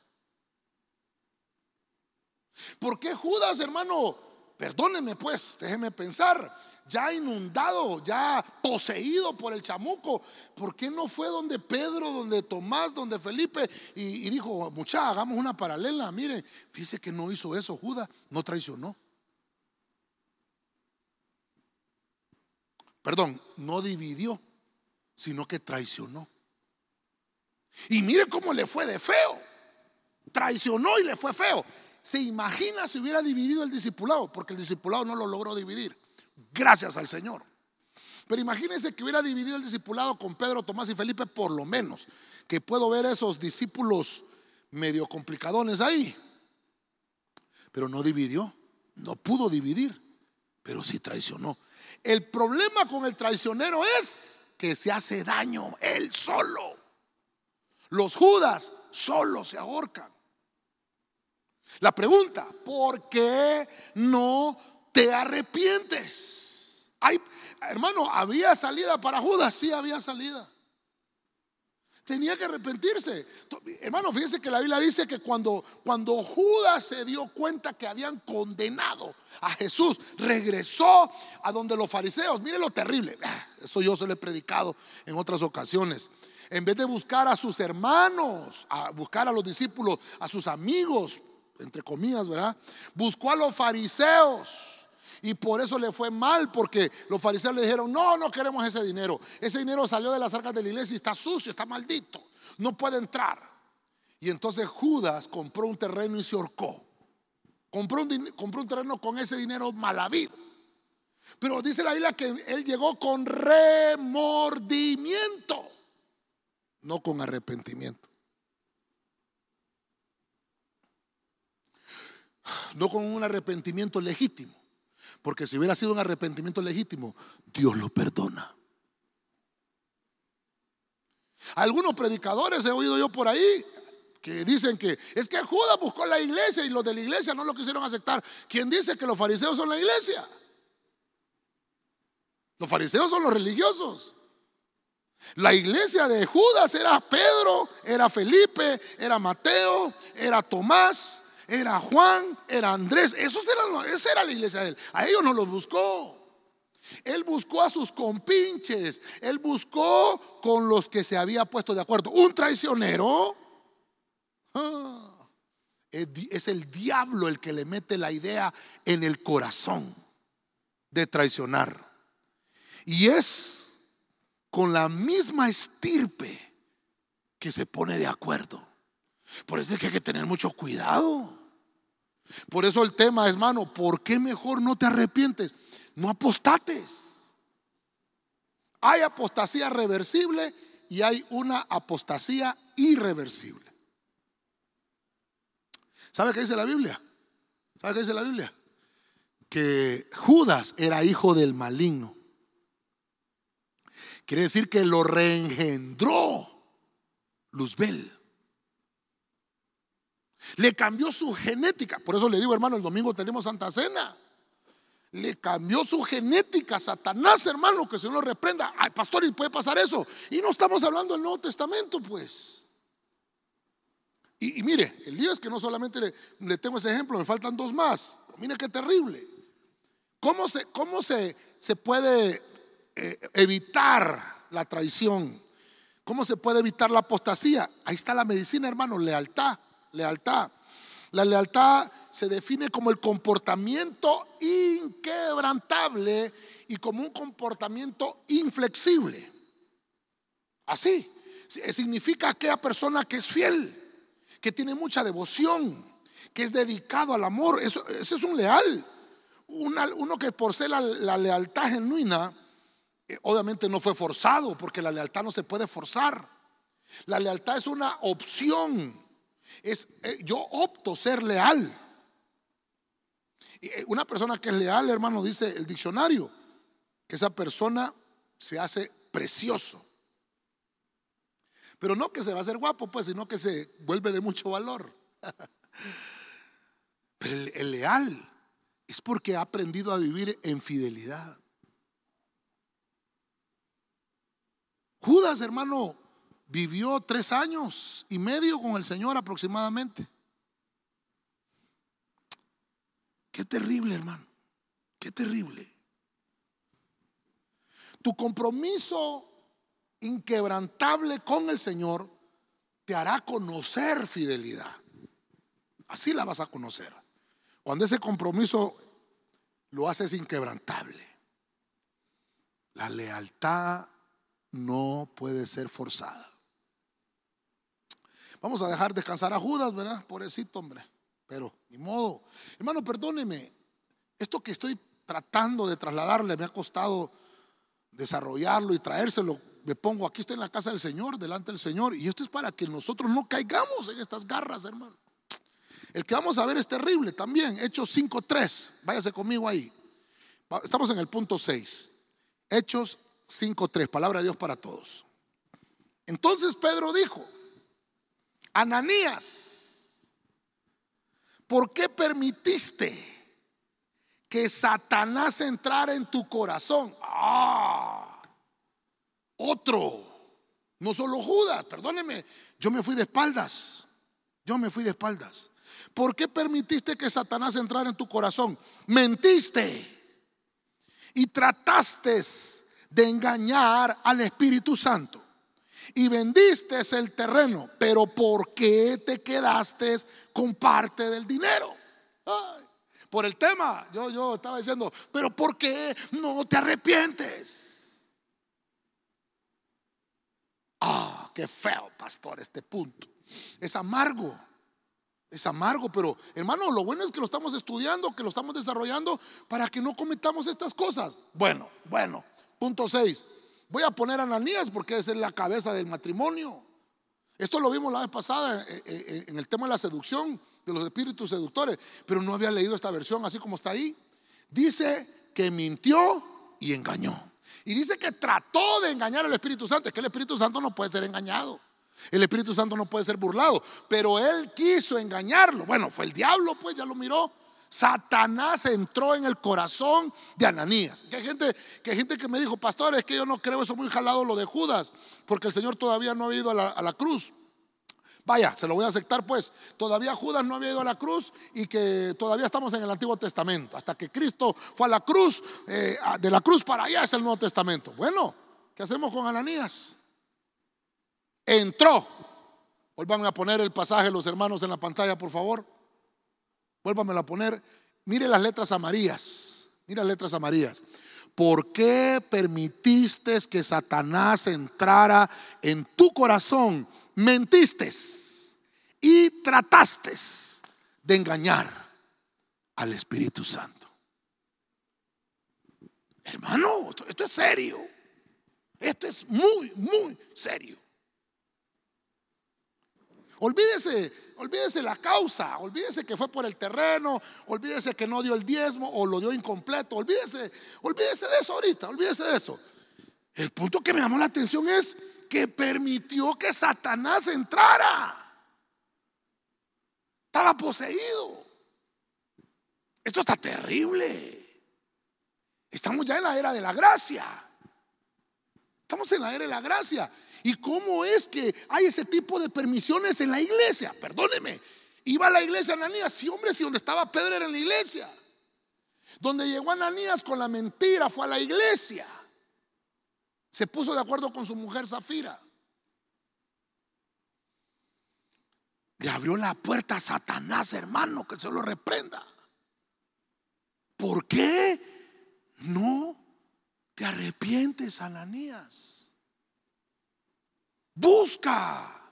¿Por qué Judas, hermano? Perdóneme pues, déjeme pensar ya inundado, ya poseído por el chamuco, ¿por qué no fue donde Pedro, donde Tomás, donde Felipe y, dijo, mucha, hagamos una paralela? Mire, fíjese que no hizo eso Judas, no traicionó. Perdón, no dividió, sino que traicionó. Y mire cómo le fue de feo. Traicionó y le fue feo. Se imagina si hubiera dividido el discipulado, porque el discipulado no lo logró dividir. Gracias al Señor. Pero imagínense que hubiera dividido el discipulado con Pedro, Tomás y Felipe, por lo menos. Que puedo ver esos discípulos medio complicadones ahí. Pero no dividió, no pudo dividir, pero sí traicionó. El problema con el traicionero es que se hace daño él solo. Los Judas solo se ahorcan. La pregunta, ¿por qué no te arrepientes. Hermano, ¿había salida para Judas? Sí, había salida. Tenía que arrepentirse. Hermano, fíjense que la Biblia dice que cuando, cuando Judas se dio cuenta que habían condenado a Jesús, regresó a donde los fariseos. Mire lo terrible. Ah, eso yo se lo he predicado en otras ocasiones. En vez de buscar a sus hermanos, a buscar a los discípulos, a sus amigos, entre comillas, ¿verdad? Buscó a los fariseos y por eso le fue mal, porque los fariseos le dijeron, no, no queremos ese dinero. Ese dinero salió de las arcas de la iglesia y está sucio, está maldito, no puede entrar. Y entonces Judas compró un terreno y se ahorcó. Compró un, compró un terreno con ese dinero mal habido. Pero dice la Biblia que él llegó con remordimiento, no con arrepentimiento. No con un arrepentimiento legítimo. Porque si hubiera sido un arrepentimiento legítimo, Dios lo perdona. Algunos predicadores he oído yo por ahí que dicen que es que Judas buscó la iglesia y los de la iglesia no lo quisieron aceptar. ¿Quién dice que los fariseos son la iglesia? Los fariseos son los religiosos. La iglesia de Judas era Pedro, era Felipe, era Mateo, era Tomás, era Juan, era Andrés, esos eran, esa era la iglesia de él. A ellos no los buscó. Él buscó a sus compinches, él buscó con los que se había puesto de acuerdo. Un traicionero ah, es el diablo el que le mete la idea en el corazón de traicionar. Y es con la misma estirpe que se pone de acuerdo. Por eso es que hay que tener mucho cuidado. Por eso el tema, hermano, ¿por qué mejor no te arrepientes? No apostates. Hay apostasía reversible y hay una apostasía irreversible. ¿Sabe qué dice la Biblia? ¿Sabe qué dice la Biblia? Que Judas era hijo del maligno. Quiere decir que lo reengendró Luzbel. Le cambió su genética. Por eso le digo, hermano, el domingo tenemos Santa Cena. Le cambió su genética Satanás, hermano, que se lo reprenda. Ay, pastor, ¿y puede pasar eso? Y no estamos hablando del Nuevo Testamento, pues. Y, mire, el día es que no solamente le, tengo ese ejemplo, me faltan dos más. mire qué terrible. ¿Cómo se, cómo se, se puede eh, evitar la traición? ¿Cómo se puede evitar la apostasía? Ahí está la medicina, hermano, lealtad lealtad. La lealtad se define como el comportamiento inquebrantable y como un comportamiento inflexible. Así, significa aquella persona que es fiel, que tiene mucha devoción, que es dedicado al amor. Eso, es un leal. uno que por ser la, lealtad genuina, eh, obviamente no fue forzado, porque la lealtad no se puede forzar. La lealtad es una opción es, eh, yo opto ser leal. Eh, una persona que es leal, hermano, dice el diccionario, que esa persona se hace precioso. Pero no que se va a hacer guapo, pues, sino que se vuelve de mucho valor. Pero el, el leal es porque ha aprendido a vivir en fidelidad. Judas, hermano, vivió tres años y medio con el Señor aproximadamente. Qué terrible, hermano. Qué terrible. Tu compromiso inquebrantable con el Señor te hará conocer fidelidad. Así la vas a conocer. Cuando ese compromiso lo haces inquebrantable. La lealtad no puede ser forzada. Vamos a dejar descansar a Judas, ¿verdad? Pobrecito, hombre. Pero, ni modo. Hermano, perdóneme. Esto que estoy tratando de trasladarle me ha costado desarrollarlo y traérselo. Me pongo aquí, estoy en la casa del Señor, delante del Señor. Y esto es para que nosotros no caigamos en estas garras, hermano. El que vamos a ver es terrible también. Hechos 5.3. Váyase conmigo ahí. Estamos en el punto 6. Hechos 5.3. Palabra de Dios para todos. Entonces Pedro dijo, Ananías, ¿por qué permitiste que Satanás entrara en tu corazón? Ah, otro. No solo Judas, perdóneme, yo me fui de espaldas. Yo me fui de espaldas. ¿Por qué permitiste que Satanás entrara en tu corazón? Mentiste y trataste de engañar al Espíritu Santo. Y vendiste el terreno, pero ¿por qué te quedaste con parte del dinero? por el tema, yo, yo estaba diciendo, pero ¿por qué no te arrepientes? Ah, qué feo, pastor, este punto. Es amargo. Es amargo, pero hermano, lo bueno es que lo estamos estudiando, que lo estamos desarrollando para que no cometamos estas cosas. Bueno, bueno. Punto 6. Voy a poner a Ananías porque es la cabeza del matrimonio. Esto lo vimos la vez pasada eh, eh, eh, en el tema de la seducción, de los espíritus seductores, pero no había leído esta versión así como está ahí. Dice que mintió y engañó. Y dice que trató de engañar al Espíritu Santo. Es que el Espíritu Santo no puede ser engañado. El Espíritu Santo no puede ser burlado, pero él quiso engañarlo. Bueno, fue el diablo, pues ya lo miró. Satanás entró en el corazón de Ananías. Que hay gente que, gente que me dijo, pastor, es que yo no creo eso muy jalado lo de Judas, porque el Señor todavía no ha ido a la, cruz. Vaya, se lo voy a aceptar pues. Todavía Judas no había ido a la cruz y que todavía estamos en el Antiguo Testamento. Hasta que Cristo fue a la cruz, eh, de la cruz para allá es el Nuevo Testamento. Bueno, ¿qué hacemos con Ananías? entró. Vuelvan a poner el pasaje los hermanos en la pantalla, por favor. Vuélvanmelo a poner. Mire las letras amarillas. Mire las letras amarillas. ¿Por qué permitiste que Satanás entrara en tu corazón? Mentiste y trataste de engañar al Espíritu Santo. Hermano, esto es serio. Esto es muy, muy serio. Olvídese, olvídese la causa, olvídese que fue por el terreno, olvídese que no dio el diezmo o lo dio incompleto, olvídese, olvídese de eso ahorita, olvídese de eso. El punto que me llamó la atención es que permitió que Satanás entrara. Estaba poseído. Esto está terrible. Estamos ya en la era de la gracia. Estamos en la era de la gracia. ¿Y cómo es que hay ese tipo de permisiones en la iglesia? Perdóneme. Iba a la iglesia Ananías, sí, hombre, si donde estaba Pedro era en la iglesia. Donde llegó Ananías con la mentira fue a la iglesia. Se puso de acuerdo con su mujer Zafira. Le abrió la puerta a Satanás, hermano, que se lo reprenda. ¿Por qué no te arrepientes, Ananías? Busca.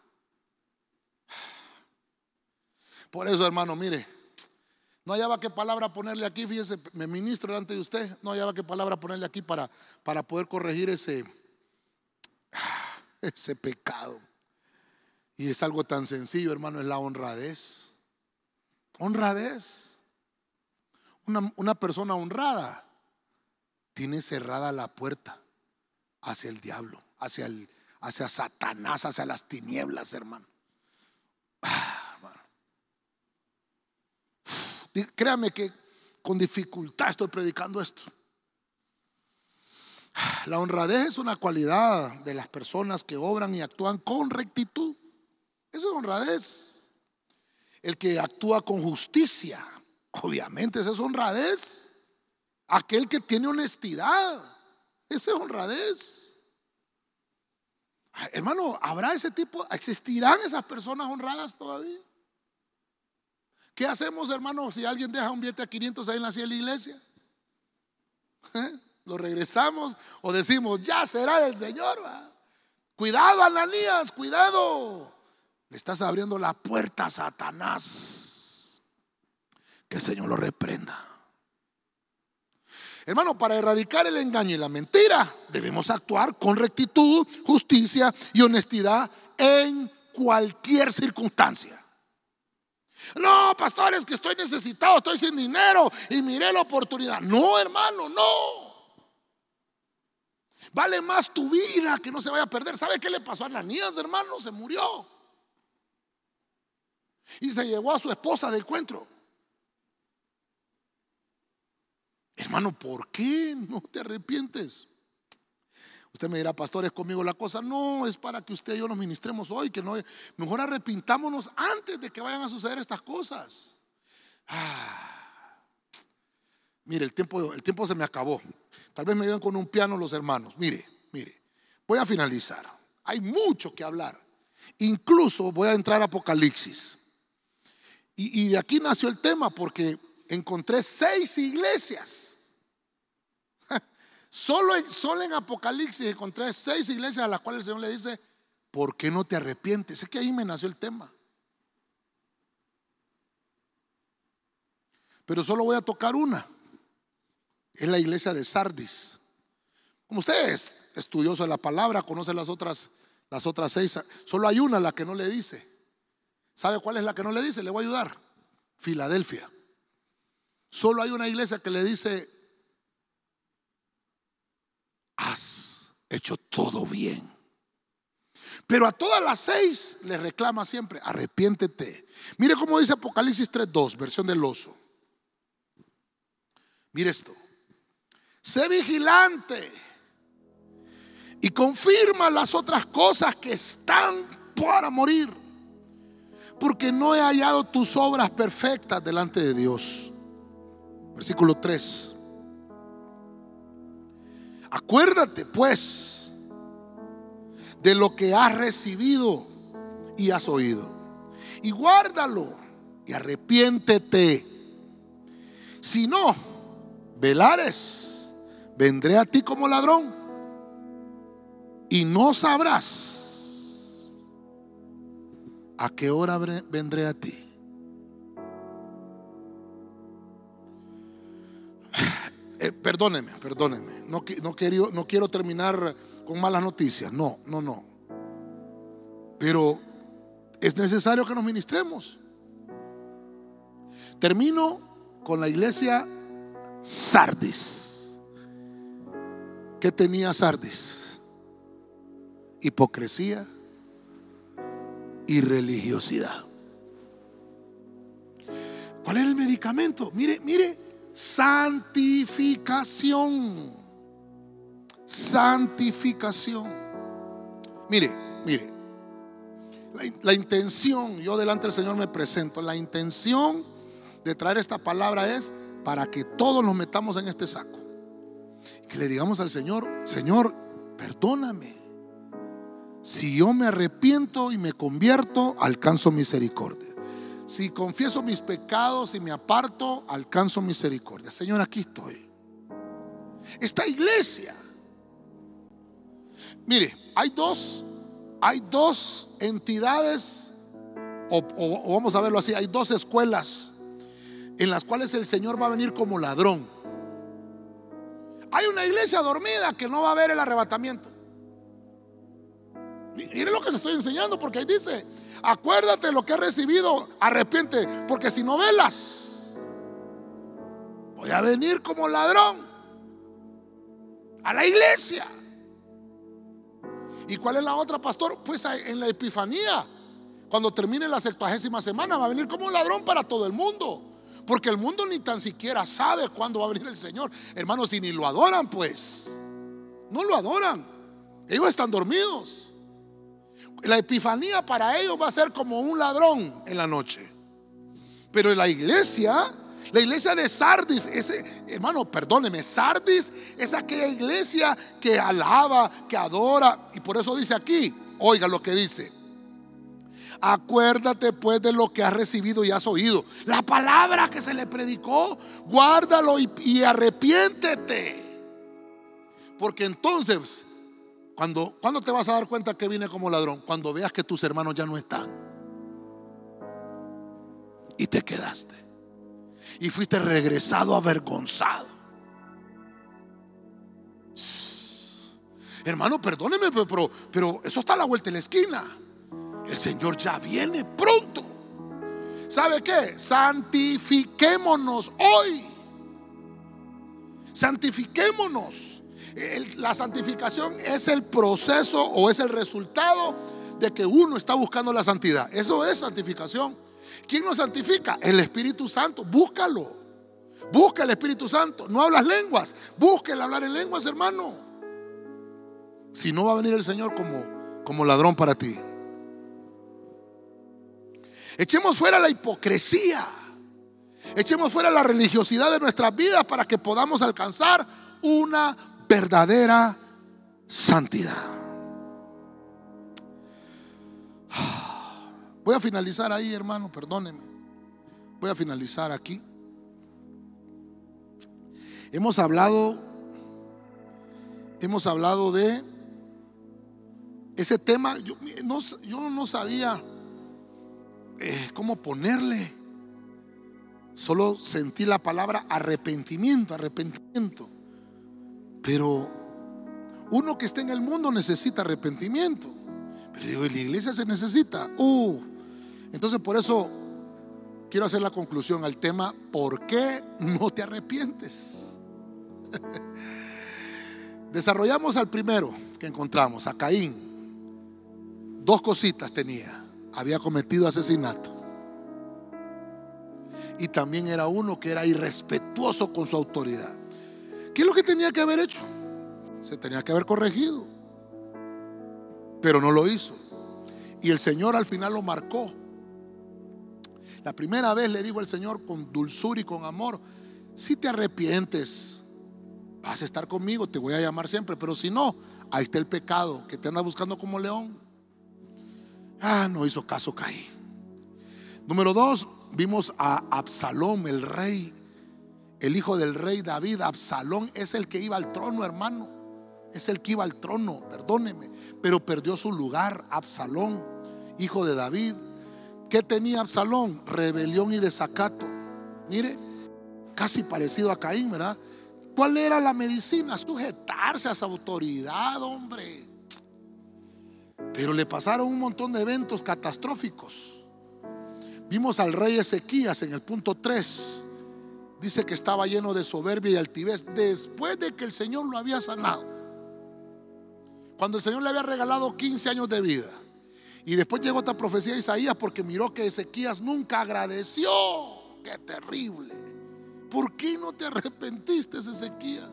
Por eso, hermano, mire, no hallaba qué palabra ponerle aquí, fíjese, me ministro delante de usted, no hallaba qué palabra ponerle aquí para, para poder corregir ese, ese pecado. Y es algo tan sencillo, hermano, es la honradez. Honradez. Una, una persona honrada tiene cerrada la puerta hacia el diablo, hacia el, hacia Satanás, hacia las tinieblas, hermano. Ah. Créame que con dificultad estoy predicando esto. La honradez es una cualidad de las personas que obran y actúan con rectitud. Eso es honradez. El que actúa con justicia, obviamente, eso es honradez. Aquel que tiene honestidad, esa es honradez. Hermano, ¿habrá ese tipo? ¿Existirán esas personas honradas todavía? ¿Qué hacemos, hermano, si alguien deja un billete a 500 ahí en la la iglesia? ¿Eh? ¿Lo regresamos o decimos, ya será del Señor? Cuidado, Ananías, cuidado. Le estás abriendo la puerta a Satanás. Que el Señor lo reprenda. Hermano, para erradicar el engaño y la mentira, debemos actuar con rectitud, justicia y honestidad en cualquier circunstancia. No, pastores, que estoy necesitado, estoy sin dinero y miré la oportunidad. No, hermano, no. Vale más tu vida que no se vaya a perder. ¿Sabe qué le pasó a Ananías, hermano? Se murió. Y se llevó a su esposa de encuentro. Hermano, ¿por qué no te arrepientes? Usted me dirá, pastor, es conmigo la cosa. No, es para que usted y yo nos ministremos hoy, que no, mejor arrepintámonos antes de que vayan a suceder estas cosas. Ah, mire, el tiempo, el tiempo se me acabó. Tal vez me ayuden con un piano los hermanos. Mire, mire, voy a finalizar. Hay mucho que hablar. Incluso voy a entrar a Apocalipsis. Y, y de aquí nació el tema porque encontré seis iglesias Solo en, solo en Apocalipsis encontré seis iglesias a las cuales el Señor le dice, ¿por qué no te arrepientes? Es que ahí me nació el tema. Pero solo voy a tocar una. Es la iglesia de Sardis. Como usted es estudioso de la palabra, conoce las otras, las otras seis. Solo hay una la que no le dice. ¿Sabe cuál es la que no le dice? Le voy a ayudar. Filadelfia. Solo hay una iglesia que le dice, has hecho todo bien. Pero a todas las seis le reclama siempre, arrepiéntete. Mire cómo dice Apocalipsis 3.2, versión del oso. Mire esto. Sé vigilante y confirma las otras cosas que están para morir. Porque no he hallado tus obras perfectas delante de Dios. Versículo 3. Acuérdate pues de lo que has recibido y has oído. Y guárdalo y arrepiéntete. Si no, velares, vendré a ti como ladrón y no sabrás a qué hora vendré a ti. Eh, perdóneme, perdóneme. No, no, quiero, no quiero terminar con malas noticias. No, no, no. Pero es necesario que nos ministremos. Termino con la iglesia Sardis. ¿Qué tenía Sardis? Hipocresía y religiosidad. ¿Cuál era el medicamento? Mire, mire, santificación. Santificación. Mire, mire. La, intención, yo delante del Señor me presento, la intención de traer esta palabra es para que todos nos metamos en este saco. Que le digamos al Señor, Señor, perdóname. Si yo me arrepiento y me convierto, alcanzo misericordia. Si confieso mis pecados y me aparto, alcanzo misericordia. Señor, aquí estoy. Esta iglesia. Mire, hay dos, hay dos entidades, o, vamos a verlo así, hay dos escuelas en las cuales el Señor va a venir como ladrón. Hay una iglesia dormida que no va a ver el arrebatamiento. Mire lo que le estoy enseñando, porque ahí dice, acuérdate lo que has recibido, arrepiente, porque si no velas, voy a venir como ladrón a la iglesia. ¿Y cuál es la otra, pastor? Pues en la Epifanía. Cuando termine la sextuagésima semana va a venir como un ladrón para todo el mundo. Porque el mundo ni tan siquiera sabe cuándo va a venir el Señor. Hermanos, si ni lo adoran, pues. No lo adoran. Ellos están dormidos. La epifanía para ellos va a ser como un ladrón en la noche. Pero la iglesia, la iglesia de Sardis, ese, hermano, perdóneme, Sardis es aquella iglesia que alaba, que adora. Y por eso dice aquí, oiga lo que dice. Acuérdate pues de lo que has recibido y has oído. La palabra que se le predicó, guárdalo y, y arrepiéntete. Porque entonces cuando, ¿Cuándo te vas a dar cuenta que vine como ladrón? Cuando veas que tus hermanos ya no están. Y te quedaste. Y fuiste regresado avergonzado. Hermano, perdóneme, pero, pero eso está a la vuelta de la esquina. El Señor ya viene pronto. ¿Sabe qué? Santifiquémonos hoy. Santifiquémonos la santificación es el proceso o es el resultado de que uno está buscando la santidad. Eso es santificación. ¿Quién nos santifica? El Espíritu Santo. Búscalo. Busca el Espíritu Santo. No hablas lenguas. Busca el hablar en lenguas, hermano. Si no va a venir el Señor como, como ladrón para ti. Echemos fuera la hipocresía. Echemos fuera la religiosidad de nuestras vidas para que podamos alcanzar una verdadera santidad. Voy a finalizar ahí, hermano, perdóneme. Voy a finalizar aquí. Hemos hablado, hemos hablado de ese tema. Yo no, sabía eh, cómo ponerle. Solo sentí la palabra arrepentimiento, arrepentimiento. Pero uno que está en el mundo necesita arrepentimiento. Pero digo, en la iglesia se necesita. Uh. Entonces por eso quiero hacer la conclusión al tema, ¿por qué no te arrepientes? Desarrollamos al primero que encontramos, a Caín. Dos cositas tenía. Había cometido asesinato. Y también era uno que era irrespetuoso con su autoridad. ¿Qué es lo que tenía que haber hecho? Se tenía que haber corregido. Pero no lo hizo. Y el Señor al final lo marcó. La primera vez le dijo el Señor con dulzura y con amor, si te arrepientes, vas a estar conmigo, te voy a llamar siempre, pero si no, ahí está el pecado que te anda buscando como león. Ah, no hizo caso, caí. Número dos, vimos a Absalón, el rey el hijo del rey David, Absalón, es el que iba al trono, hermano. Es el que iba al trono, perdóneme. Pero perdió su lugar, Absalón, hijo de David. ¿Qué tenía Absalón? Rebelión y desacato. Mire, casi parecido a Caín, ¿verdad? ¿Cuál era la medicina? Sujetarse a esa autoridad, hombre. Pero le pasaron un montón de eventos catastróficos. Vimos al rey Ezequías en el punto 3 dice que estaba lleno de soberbia y altivez después de que el Señor lo había sanado. Cuando el Señor le había regalado 15 años de vida. Y después llegó otra profecía de Isaías porque miró que Ezequías nunca agradeció. Qué terrible. ¿Por qué no te arrepentiste, Ezequías?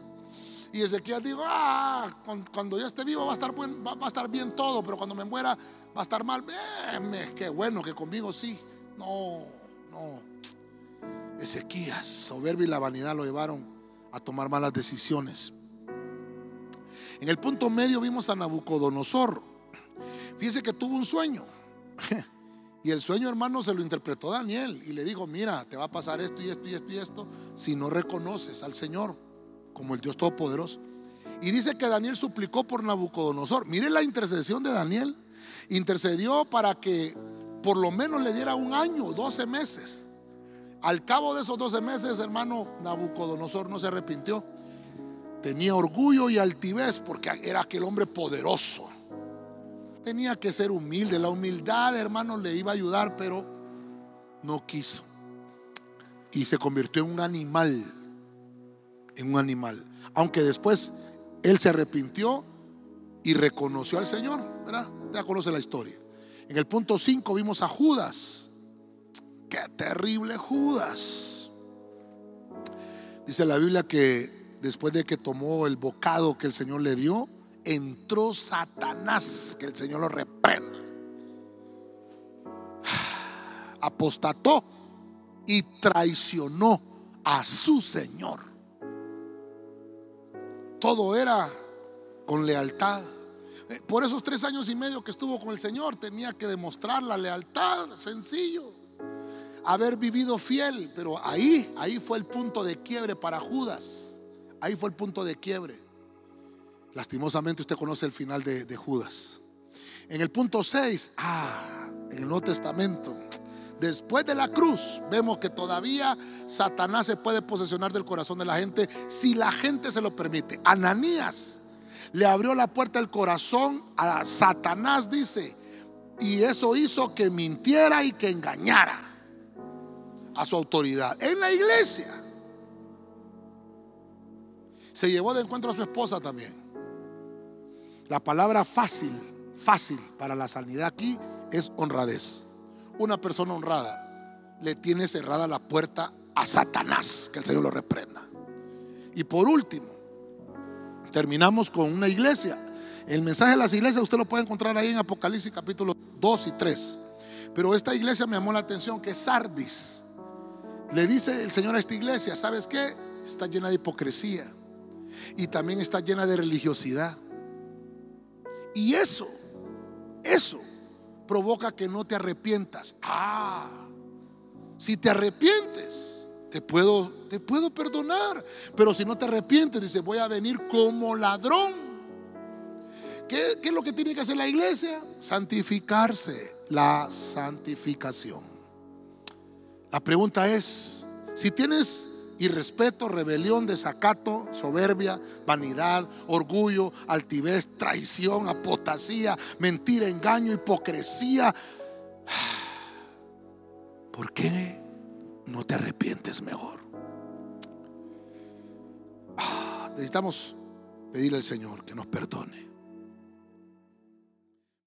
Y Ezequías dijo, ah, cuando ya esté vivo va a estar, va, a estar bien todo, pero cuando me muera va a estar mal. Qué bueno que conmigo sí. No, no. Ezequías, soberbia y la vanidad lo llevaron a tomar malas decisiones. En el punto medio vimos a Nabucodonosor. Fíjese que tuvo un sueño. Y el sueño, hermano, se lo interpretó Daniel y le dijo, mira, te va a pasar esto y esto y esto y esto si no reconoces al Señor como el Dios Todopoderoso. Y dice que Daniel suplicó por Nabucodonosor. Mire la intercesión de Daniel. Intercedió para que por lo menos le diera un año, 12 meses al cabo de esos 12 meses, hermano, Nabucodonosor no se arrepintió. Tenía orgullo y altivez porque era aquel hombre poderoso. Tenía que ser humilde. La humildad, hermano, le iba a ayudar, pero no quiso. Y se convirtió en un animal. En un animal. Aunque después él se arrepintió y reconoció al Señor, ¿verdad? Ya conoce la historia. En el punto 5 vimos a Judas. Qué terrible Judas. Dice la Biblia que después de que tomó el bocado que el Señor le dio, entró Satanás, que el Señor lo reprenda. Apostató y traicionó a su Señor. Todo era con lealtad. Eh, por esos tres años y medio que estuvo con el Señor, tenía que demostrar la lealtad, sencillo. Haber vivido fiel, pero ahí, ahí fue el punto de quiebre para Judas. Ahí fue el punto de quiebre. Lastimosamente usted conoce el final de, de Judas. En el punto 6, ah, en el Nuevo Testamento, después de la cruz, vemos que todavía Satanás se puede posesionar del corazón de la gente si la gente se lo permite. Ananías le abrió la puerta del corazón a Satanás, dice, y eso hizo que mintiera y que engañara a su autoridad en la iglesia. Se llevó de encuentro a su esposa también. La palabra fácil, fácil para la sanidad aquí es honradez. Una persona honrada le tiene cerrada la puerta a Satanás, que el Señor lo reprenda. Y por último, terminamos con una iglesia. El mensaje de las iglesias usted lo puede encontrar ahí en Apocalipsis capítulo 2 y 3. Pero esta iglesia me llamó la atención que es Sardis. Le dice el Señor a esta iglesia, ¿sabes qué? Está llena de hipocresía y también está llena de religiosidad. Y eso, eso provoca que no te arrepientas. Ah, si te arrepientes, te puedo, te puedo perdonar. Pero si no te arrepientes, dice, voy a venir como ladrón. ¿Qué, ¿Qué, es lo que tiene que hacer la iglesia? Santificarse, la santificación. La pregunta es, si tienes irrespeto, rebelión, desacato, soberbia, vanidad, orgullo, altivez, traición, apotasía, mentira, engaño, hipocresía. ¿Por qué no te arrepientes mejor? Ah, necesitamos pedirle al Señor que nos perdone.